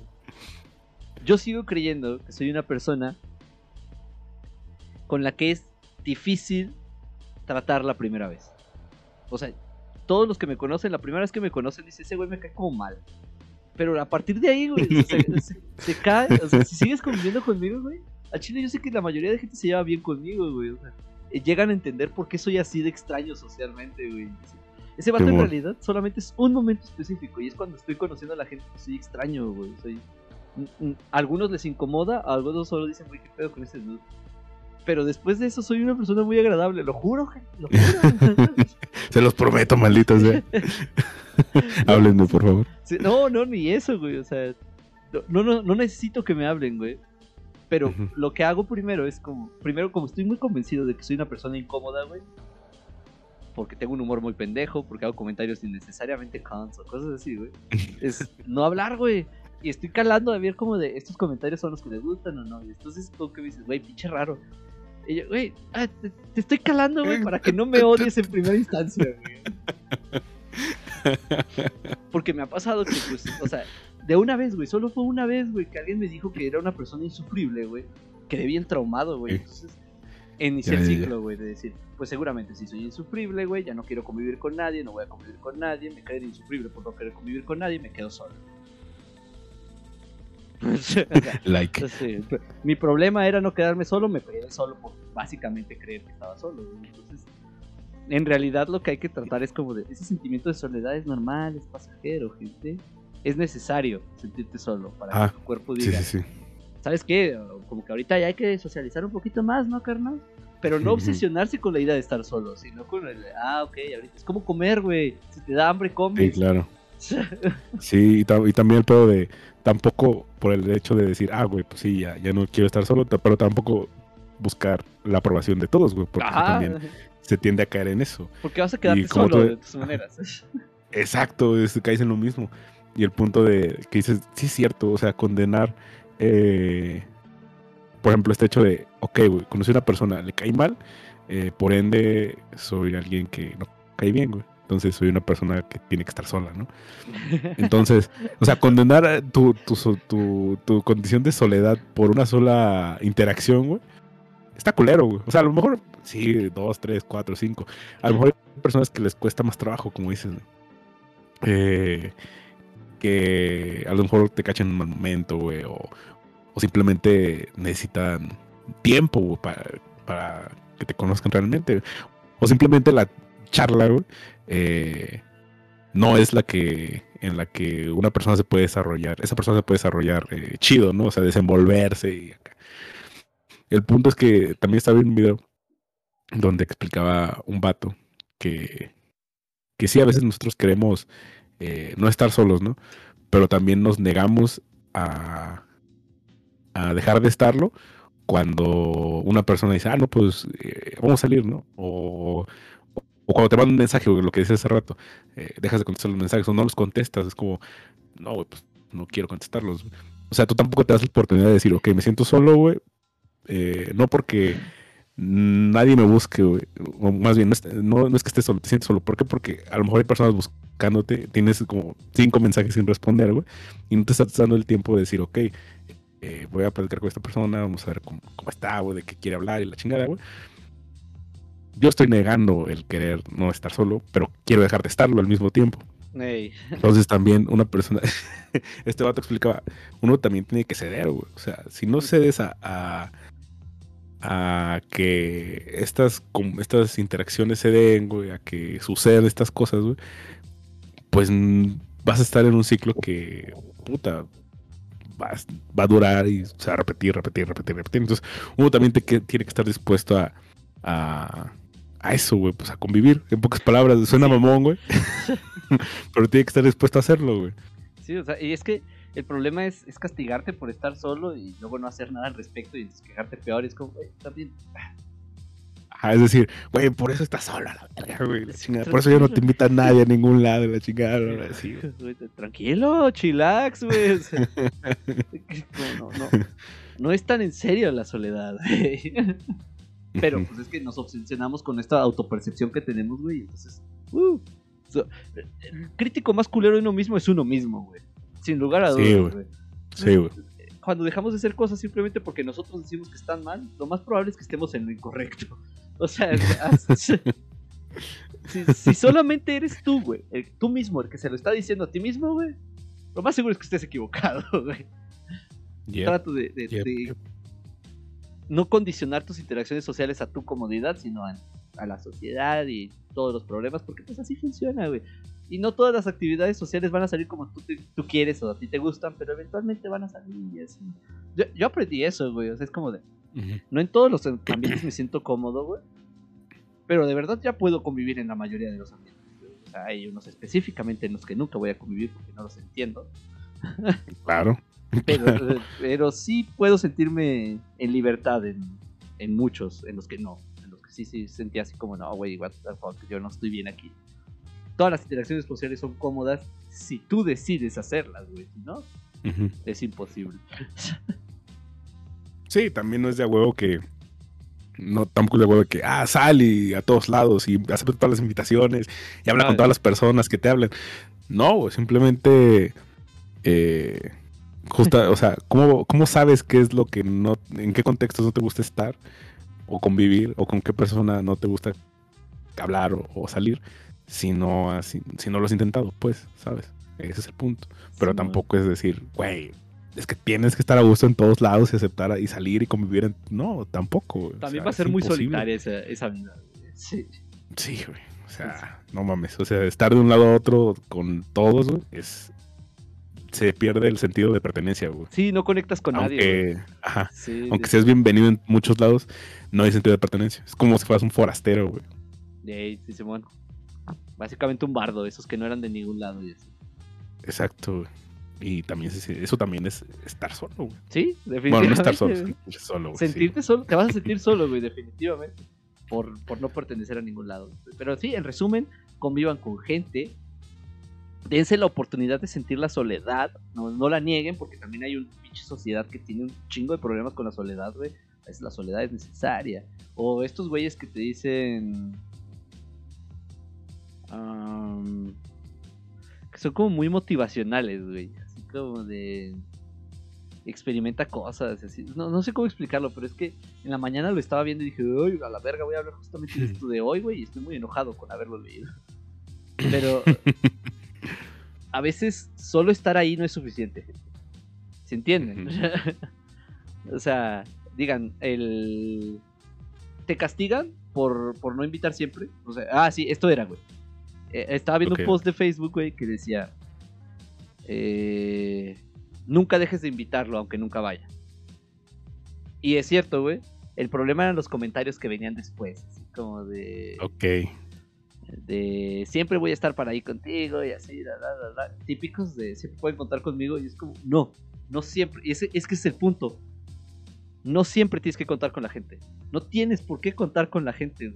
yo sigo creyendo que soy una persona con la que es difícil tratar la primera vez. O sea, todos los que me conocen, la primera vez que me conocen, dice ese güey me cae como mal. Pero a partir de ahí, güey, o sea, se, se cae. O sea, si sigues conviviendo conmigo, güey. A Chile yo sé que la mayoría de gente se lleva bien conmigo, güey. O sea, llegan a entender por qué soy así de extraño socialmente, güey. Ese vato en realidad solamente es un momento específico y es cuando estoy conociendo a la gente que soy extraño, güey. Soy... mm, mm, algunos les incomoda, a algunos solo dicen, güey, qué pedo con ese dude. Pero después de eso soy una persona muy agradable, lo juro, lo juro. Se los prometo, malditos. ¿eh? Háblenme, por favor. No, no, ni eso, güey. O sea, no, no, no necesito que me hablen, güey. Pero lo que hago primero es como, primero como estoy muy convencido de que soy una persona incómoda, güey. Porque tengo un humor muy pendejo, porque hago comentarios innecesariamente cons o cosas así, güey. Es no hablar, güey. Y estoy calando a ver como de estos comentarios son los que les gustan o no. Y entonces como que me dices, güey, pinche raro. Y yo, güey, ah, te, te estoy calando, güey, para que no me odies en primera instancia, güey. Porque me ha pasado que, pues, o sea, de una vez, güey, solo fue una vez, güey, que alguien me dijo que era una persona insufrible, güey. Quedé bien traumado, güey. Entonces, inicié el ciclo, güey, de decir, pues seguramente si soy insufrible, güey, ya no quiero convivir con nadie, no voy a convivir con nadie, me quedé insufrible por no querer convivir con nadie, me quedo solo. Like. Sí, p- mi problema era no quedarme solo, me quedé solo por básicamente creer que estaba solo. Entonces, en realidad lo que hay que tratar es como de ese sentimiento de soledad es normal, es pasajero, gente. Es necesario sentirte solo para Ah, que tu cuerpo Sí, diga, sí, sí. ¿sabes qué? Como que ahorita ya hay que socializar un poquito más, ¿no, carnal? Pero no obsesionarse con la idea de estar solo, sino con el, ah, ok, ahorita es como comer, güey. Si te da hambre, Sí, comes. claro. Sí, y, y también el pedo de tampoco por el hecho de decir, ah, güey, pues sí, ya, ya no quiero estar solo, pero tampoco buscar la aprobación de todos, güey, porque Ajá, también se tiende a caer en eso. porque vas a quedarte solo tú- de tus maneras. Exacto, es, caes en lo mismo. Y el punto de que dices, sí es cierto, o sea, condenar, eh, por ejemplo, este hecho de, ok, güey, conocí a una persona, le caí mal, eh, por ende soy alguien que no cae bien, güey. Entonces soy una persona que tiene que estar sola, ¿no? Entonces, o sea, condenar eh, tu, tu, tu, tu condición de soledad por una sola interacción, güey, está culero, güey. O sea, a lo mejor, sí, dos, tres, cuatro, cinco. A lo mejor hay personas que les cuesta más trabajo, como dices. Eh, que a lo mejor te cachan en un mal momento, güey, o, o simplemente necesitan tiempo, para, para que te conozcan realmente. O simplemente la charla, güey, eh, no es la que en la que una persona se puede desarrollar, esa persona se puede desarrollar eh, chido, ¿no? O sea, desenvolverse y acá. El punto es que también estaba viendo un video donde explicaba un vato que, que sí, a veces nosotros queremos eh, no estar solos, ¿no? Pero también nos negamos a, a dejar de estarlo cuando una persona dice, ah, no, pues vamos a salir, ¿no? O, o cuando te mandan un mensaje, lo que decía hace rato, eh, dejas de contestar los mensajes o no los contestas, es como, no, pues no quiero contestarlos. O sea, tú tampoco te das la oportunidad de decir, ok, me siento solo, güey, eh, no porque nadie me busque, güey, o más bien, no, no es que estés solo, te sientes solo, ¿por qué? Porque a lo mejor hay personas buscándote, tienes como cinco mensajes sin responder, güey, y no te estás dando el tiempo de decir, ok, eh, voy a platicar con esta persona, vamos a ver cómo, cómo está, güey, de qué quiere hablar y la chingada, güey. Yo estoy negando el querer no estar solo, pero quiero dejar de estarlo al mismo tiempo. Entonces también una persona, este vato explicaba, uno también tiene que ceder, güey. O sea, si no cedes a, a, a que estas, estas interacciones se den, güey, a que sucedan estas cosas, güey, pues vas a estar en un ciclo que, puta, va, a- va a durar y se va a repetir, repetir, repetir, repetir. Entonces, uno también te que- tiene que estar dispuesto a, a, a eso, güey, pues a convivir. En pocas palabras, suena mamón, güey. Pero tiene que estar dispuesto a hacerlo, güey. Sí, o sea, y es que el problema es, es castigarte por estar solo y luego no hacer nada al respecto y quejarte peor. Es como, güey, también. Ajá, es decir, güey, por eso estás solo a la verga, güey. la chingada. Por eso ya no te invita a nadie a ningún lado, la chingada. ¿no? Así, güey. Güey, Tranquilo, chillax, güey. o sea, no, no, no, no es tan en serio la soledad, güey. Pero pues es que nos obsesionamos con esta autopercepción que tenemos, güey. Entonces, uh, so- el crítico más culero de uno mismo es uno mismo, güey. Sin lugar a Sí, dudas, güey. güey. Sí, güey. Cuando dejamos de hacer cosas simplemente porque nosotros decimos que están mal, lo más probable es que estemos en lo incorrecto. O sea, si, si solamente eres tú, güey, el- tú mismo el que se lo está diciendo a ti mismo, güey, lo más seguro es que estés equivocado, güey. Yep, Trato de, de- yep, de yep. No condicionar tus interacciones sociales a tu comodidad, sino a, a la sociedad y todos los problemas, porque pues así funciona, güey. Y no todas las actividades sociales van a salir como tú, te- tú quieres o a ti te gustan, pero eventualmente van a salir y así. Yo, yo aprendí eso, güey, o sea, es como de, no en todos los ambientes me siento cómodo, güey, pero de verdad ya puedo convivir en la mayoría de los ambientes. güey. O sea, hay unos específicamente en los que nunca voy a convivir porque no los entiendo. Claro. Pero, eh, pero sí puedo sentirme en libertad en, en muchos, en los que no. En los que sí, sí sentía así como, no, güey, what the fuck, yo no estoy bien aquí. Todas las interacciones sociales son cómodas si tú decides hacerlas, güey. No, Ujú. es imposible. Sí, también no es de huevo que. No, tampoco es de huevo que, ah, sal y a todos lados y acepta todas las invitaciones y habla con todas las personas que te hablan. No, simplemente. Eh, justa, o sea, ¿cómo, ¿cómo sabes qué es lo que no. en qué contextos no te gusta estar o convivir o con qué persona no te gusta hablar o, o salir si no, has- si no lo has intentado, pues, ¿sabes? Ese es el punto. Pero Sí, tampoco es decir, güey, es que tienes que estar a gusto en todos lados y aceptar y salir y convivir. En... No, tampoco. O También sea, va a ser muy solitaria esa, esa vida. Sí. Sí, güey. O sea, no mames. O sea, estar de un lado a otro con todos, güey, es. Se pierde el sentido de pertenencia, güey. Sí, no conectas con nadie. güey. Aunque, ajá, Sí, aunque seas bienvenido en muchos lados, no hay sentido de pertenencia. Es como si fueras un forastero, güey. de- sí, Simón. Básicamente un bardo, esos que no eran de ningún lado. Y así. Exacto, güey. Y también eso también es estar solo, güey. Sí, definitivamente. Bueno, no estar solo, güey. sentirse solo, güey. sí. Sentirte solo, te vas a sentir solo, güey, definitivamente. Por, por no pertenecer a ningún lado. Pero sí, en resumen, convivan con gente. Dense la oportunidad de sentir la soledad. No, no la nieguen, porque también hay una pinche sociedad que tiene un chingo de problemas con la soledad, güey. Es, la soledad es necesaria. O estos güeyes que te dicen. am, que son como muy motivacionales, güey. Así como de experimenta cosas, así. No, no sé cómo explicarlo, pero es que en la mañana lo estaba viendo y dije, uy, a la verga, voy a hablar justamente de esto de hoy, güey, y estoy muy enojado con haberlo leído. Pero a veces solo estar ahí no es suficiente. ¿Se entienden? o sea, digan, el... ¿Te castigan por, por no invitar siempre? O sea, ah, sí, esto era, güey. Eh, estaba viendo un post de Facebook, güey, que decía... eh, nunca dejes de invitarlo, aunque nunca vaya. Y es cierto, güey. El problema eran los comentarios que venían después. Así como de... Ok. De siempre voy a estar para ahí contigo y así, típicos de siempre pueden contar conmigo y es como, no, no siempre, y ese, es que es el punto, no siempre tienes que contar con la gente, no tienes por qué contar con la gente.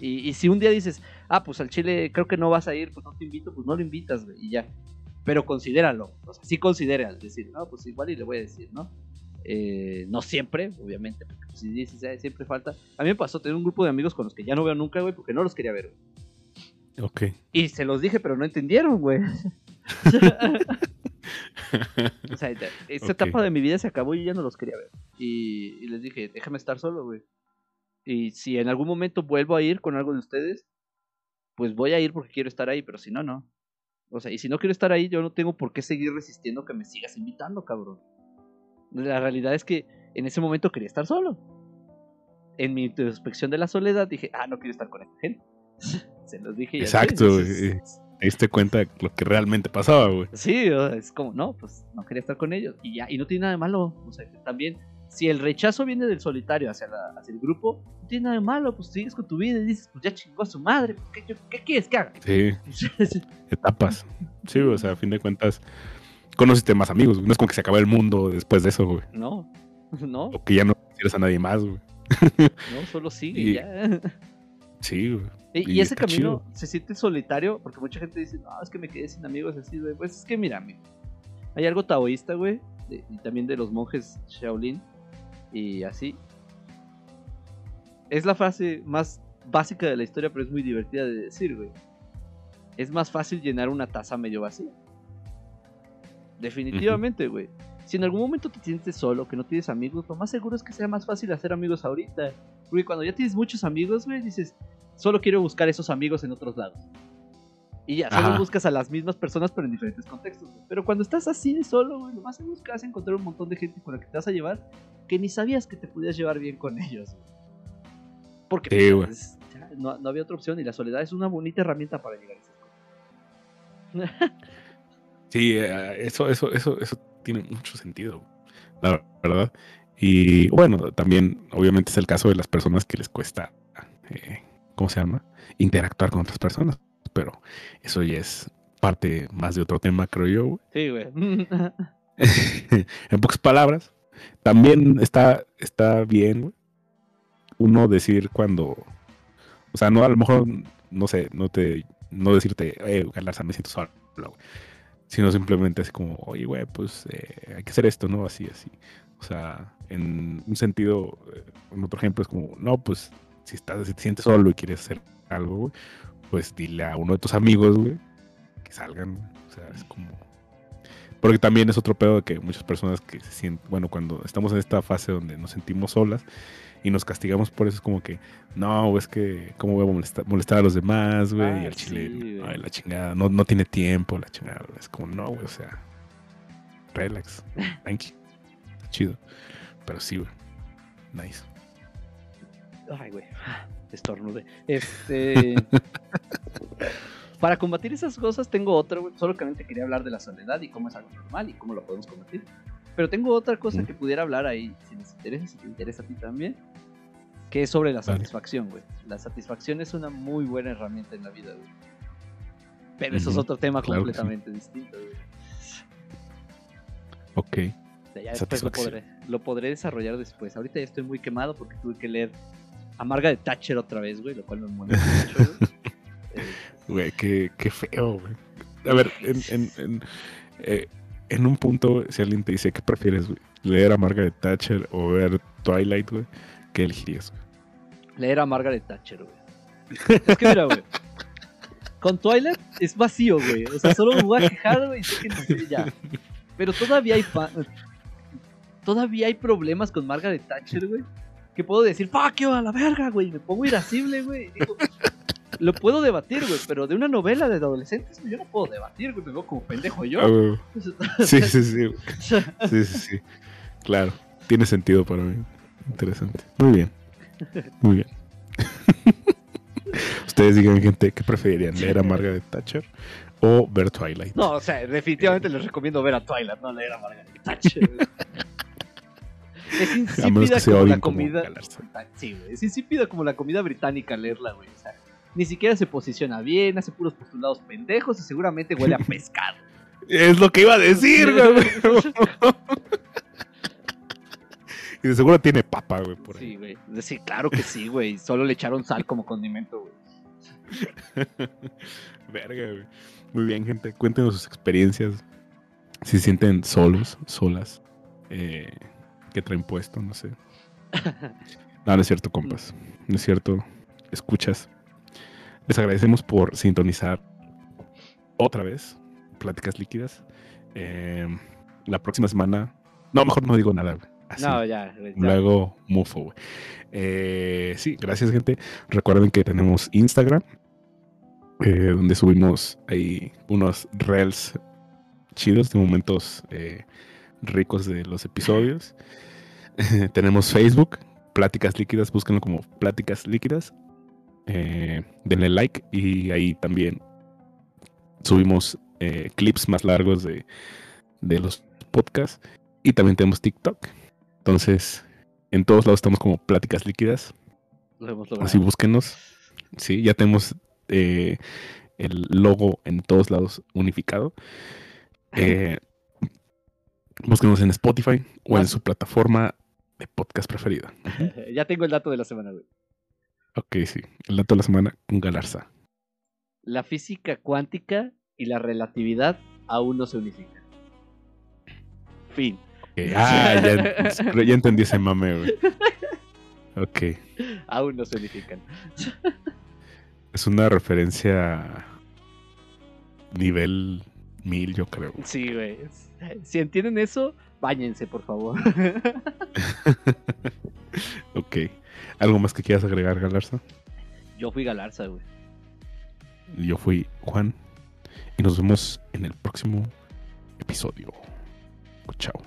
Y, y si un día dices, ah, pues al Chile creo que no vas a ir, pues no te invito, pues no lo invitas, y ya. Pero considéralo, o sea, sí considera, decir, no, pues igual y le voy a decir, ¿no? Eh, no siempre, obviamente, porque pues, si dices, "Ay, siempre falta. A mí me pasó tener un grupo de amigos con los que ya no veo nunca, güey, porque no los quería ver, güey. Ok. Y se los dije, pero no entendieron, güey. o sea, esta etapa de mi vida se acabó y ya no los quería ver. Y, y les dije, déjame estar solo, güey. Y si en algún momento vuelvo a ir con algo de ustedes, pues voy a ir porque quiero estar ahí, pero si no, no. O sea, y si no quiero estar ahí, yo no tengo por qué seguir resistiendo que me sigas invitando, cabrón. La realidad es que en ese momento quería estar solo. En mi introspección de la soledad dije, ah, no quiero estar con esta gente. Se los dije. y Exacto, diste cuenta de lo que realmente pasaba, güey. Sí, es como, no, pues no quería estar con ellos. Y ya, y no tiene nada de malo. O sea, que también, si el rechazo viene del solitario hacia, la- hacia el grupo, no tiene nada de malo. Pues sigues con tu vida y dices, pues ya chingó a su madre. ¿Qué, qué, qué quieres que haga? Sí, etapas. Sí, o sea, a fin de cuentas, conociste más amigos. güey. No es como que se acaba el mundo después de eso, güey. no, no, O que ya no quieres a nadie más, güey. no, solo sigue y ya. Sí, güey. Y, ese camino chido. se siente solitario porque mucha gente dice, no, es que me quedé sin amigos así, güey. Pues es que mira, amigo. Hay algo taoísta, güey, de- y también de los monjes Shaolin y así. Es la frase más básica de la historia, pero es muy divertida de decir, güey. Es más fácil llenar una taza medio vacía. Definitivamente, güey. Si en algún momento te sientes solo, que no tienes amigos, lo más seguro es que sea más fácil hacer amigos ahorita. Porque cuando ya tienes muchos amigos, güey, dices, solo quiero buscar esos amigos en otros lados. Y ya, solo Ajá. buscas a las mismas personas, pero en diferentes contextos. güey. Pero cuando estás así de solo, güey, lo más seguro es que vas a encontrar un montón de gente con la que te vas a llevar que ni sabías que te podías llevar bien con ellos. güey. Porque Sí, pues, ya, no, no había otra opción y la soledad es una bonita herramienta para llegar a esas cosas. Sí, eh, eso, eso, eso, eso tiene mucho sentido, la verdad. Y bueno, también, obviamente, es el caso de las personas que les cuesta, eh, ¿cómo se llama? Interactuar con otras personas. Pero eso ya es parte más de otro tema, creo yo. güey. Sí, güey. en pocas palabras, también está, está bien güey, uno decir cuando, o sea, no a lo mejor, no sé, no te, no decirte, eh, Galarza, me siento solo, güey", sino simplemente así como, oye, güey, pues eh, hay que hacer esto, ¿no? Así, así. O sea, en un sentido, eh, en otro ejemplo es como, no, pues si estás, si te sientes solo y quieres hacer algo, güey, pues dile a uno de tus amigos, güey, que salgan, o sea, es como porque también es otro pedo de que muchas personas que se sienten, bueno, cuando estamos en esta fase donde nos sentimos solas y nos castigamos por eso, es como que, no, es que, ¿cómo voy a molestar, molestar a los demás, güey? Ah, y al chile, sí, güey. ay, la chingada, no, no tiene tiempo, la chingada. Es como, no, güey, o sea, relax, tranqui, chido. Pero sí, güey, nice. Ay, güey. Estornude. Este. Para combatir esas cosas tengo otra, güey. Solamente quería hablar de la soledad y cómo es algo normal y cómo lo podemos combatir. Pero tengo otra cosa que pudiera hablar ahí, si les interesa, si te interesa a ti también. Que es sobre la satisfacción, güey. La satisfacción es una muy buena herramienta en la vida, güey. Pero eso es otro tema claro que sí. completamente distinto, güey. Ok, O sea, ya después lo podré, lo podré desarrollar después. Ahorita ya estoy muy quemado porque tuve que leer Amarga de Thatcher otra vez, güey, lo cual me mucho, güey. Eh, güey, qué, qué feo, güey. A ver, en, en, en, eh, en un punto, si alguien te dice, ¿qué prefieres, güey? ¿Leer a Margaret Thatcher o ver Twilight, güey? ¿Qué elegirías, güey? leer a Margaret Thatcher, güey. Es que mira, güey. Con Twilight es vacío, güey. O sea, solo me voy a quejar, güey. y. Pero todavía hay Todavía hay problemas con Margaret Thatcher, güey. Que puedo decir, fuck you, a la verga, güey. Me pongo irascible, güey. Digo, lo puedo debatir, güey. Pero de una novela de adolescentes, yo no puedo debatir, güey. Me veo como pendejo yo. Ah. Sí, sí, sí. Sí, sí, sí. Claro. Tiene sentido para mí. Interesante. Muy bien. Muy bien. Ustedes digan, gente, ¿qué preferirían? ¿Leer a Margaret Thatcher o ver Twilight? No, o sea, definitivamente les recomiendo ver a Twilight, no leer a Margaret Thatcher. Es insípida como la como comida. Galarza. Sí, güey. Es insípida como la comida británica leerla, güey. O sea, ni siquiera se posiciona bien, hace puros postulados pendejos y seguramente huele a pescado. Es lo que iba a decir, güey. y de seguro tiene papa, güey, por ahí. Sí, güey. Sí, claro que sí, güey. Solo le echaron sal como condimento, güey. Verga, güey. Muy bien, gente. Cuéntenos sus experiencias. Si se sienten solos, solas. Eh, ¿Qué traen puesto? No sé. No, no es cierto, compas. No es cierto. Escuchas. Les agradecemos por sintonizar otra vez. Pláticas líquidas. Eh, la próxima semana. No, mejor no digo nada. Así. No, ya. Luego mufo, güey. Eh, sí, gracias, gente. Recuerden que tenemos Instagram. eh, donde subimos ahí unos reels chidos de momentos eh, ricos de los episodios. Tenemos Facebook, Pláticas Líquidas, búsquenlo como Pláticas Líquidas. Eh, denle like y ahí también subimos eh, clips más largos de, de los podcasts. Y también tenemos TikTok. Entonces, en todos lados estamos como Pláticas Líquidas. Lo. Así búsquenos. Sí, ya tenemos eh, el logo en todos lados unificado. Eh, búsquenos en Spotify o en su plataforma de podcast preferida. Ya tengo el dato de la semana, güey. Ok, sí. El dato de la semana con Galarza. La física cuántica y la relatividad aún no se unifican. Fin. Ok, Ah, ya, ya entendí ese mame, güey. Ok. Aún no se unifican. Es una referencia nivel 1000, yo creo. Sí, güey. Si entienden eso, báñense, por favor. ok. ¿Algo más que quieras agregar, Galarza? Yo fui Galarza, güey. Yo fui Juan y nos vemos en el próximo episodio. Chao.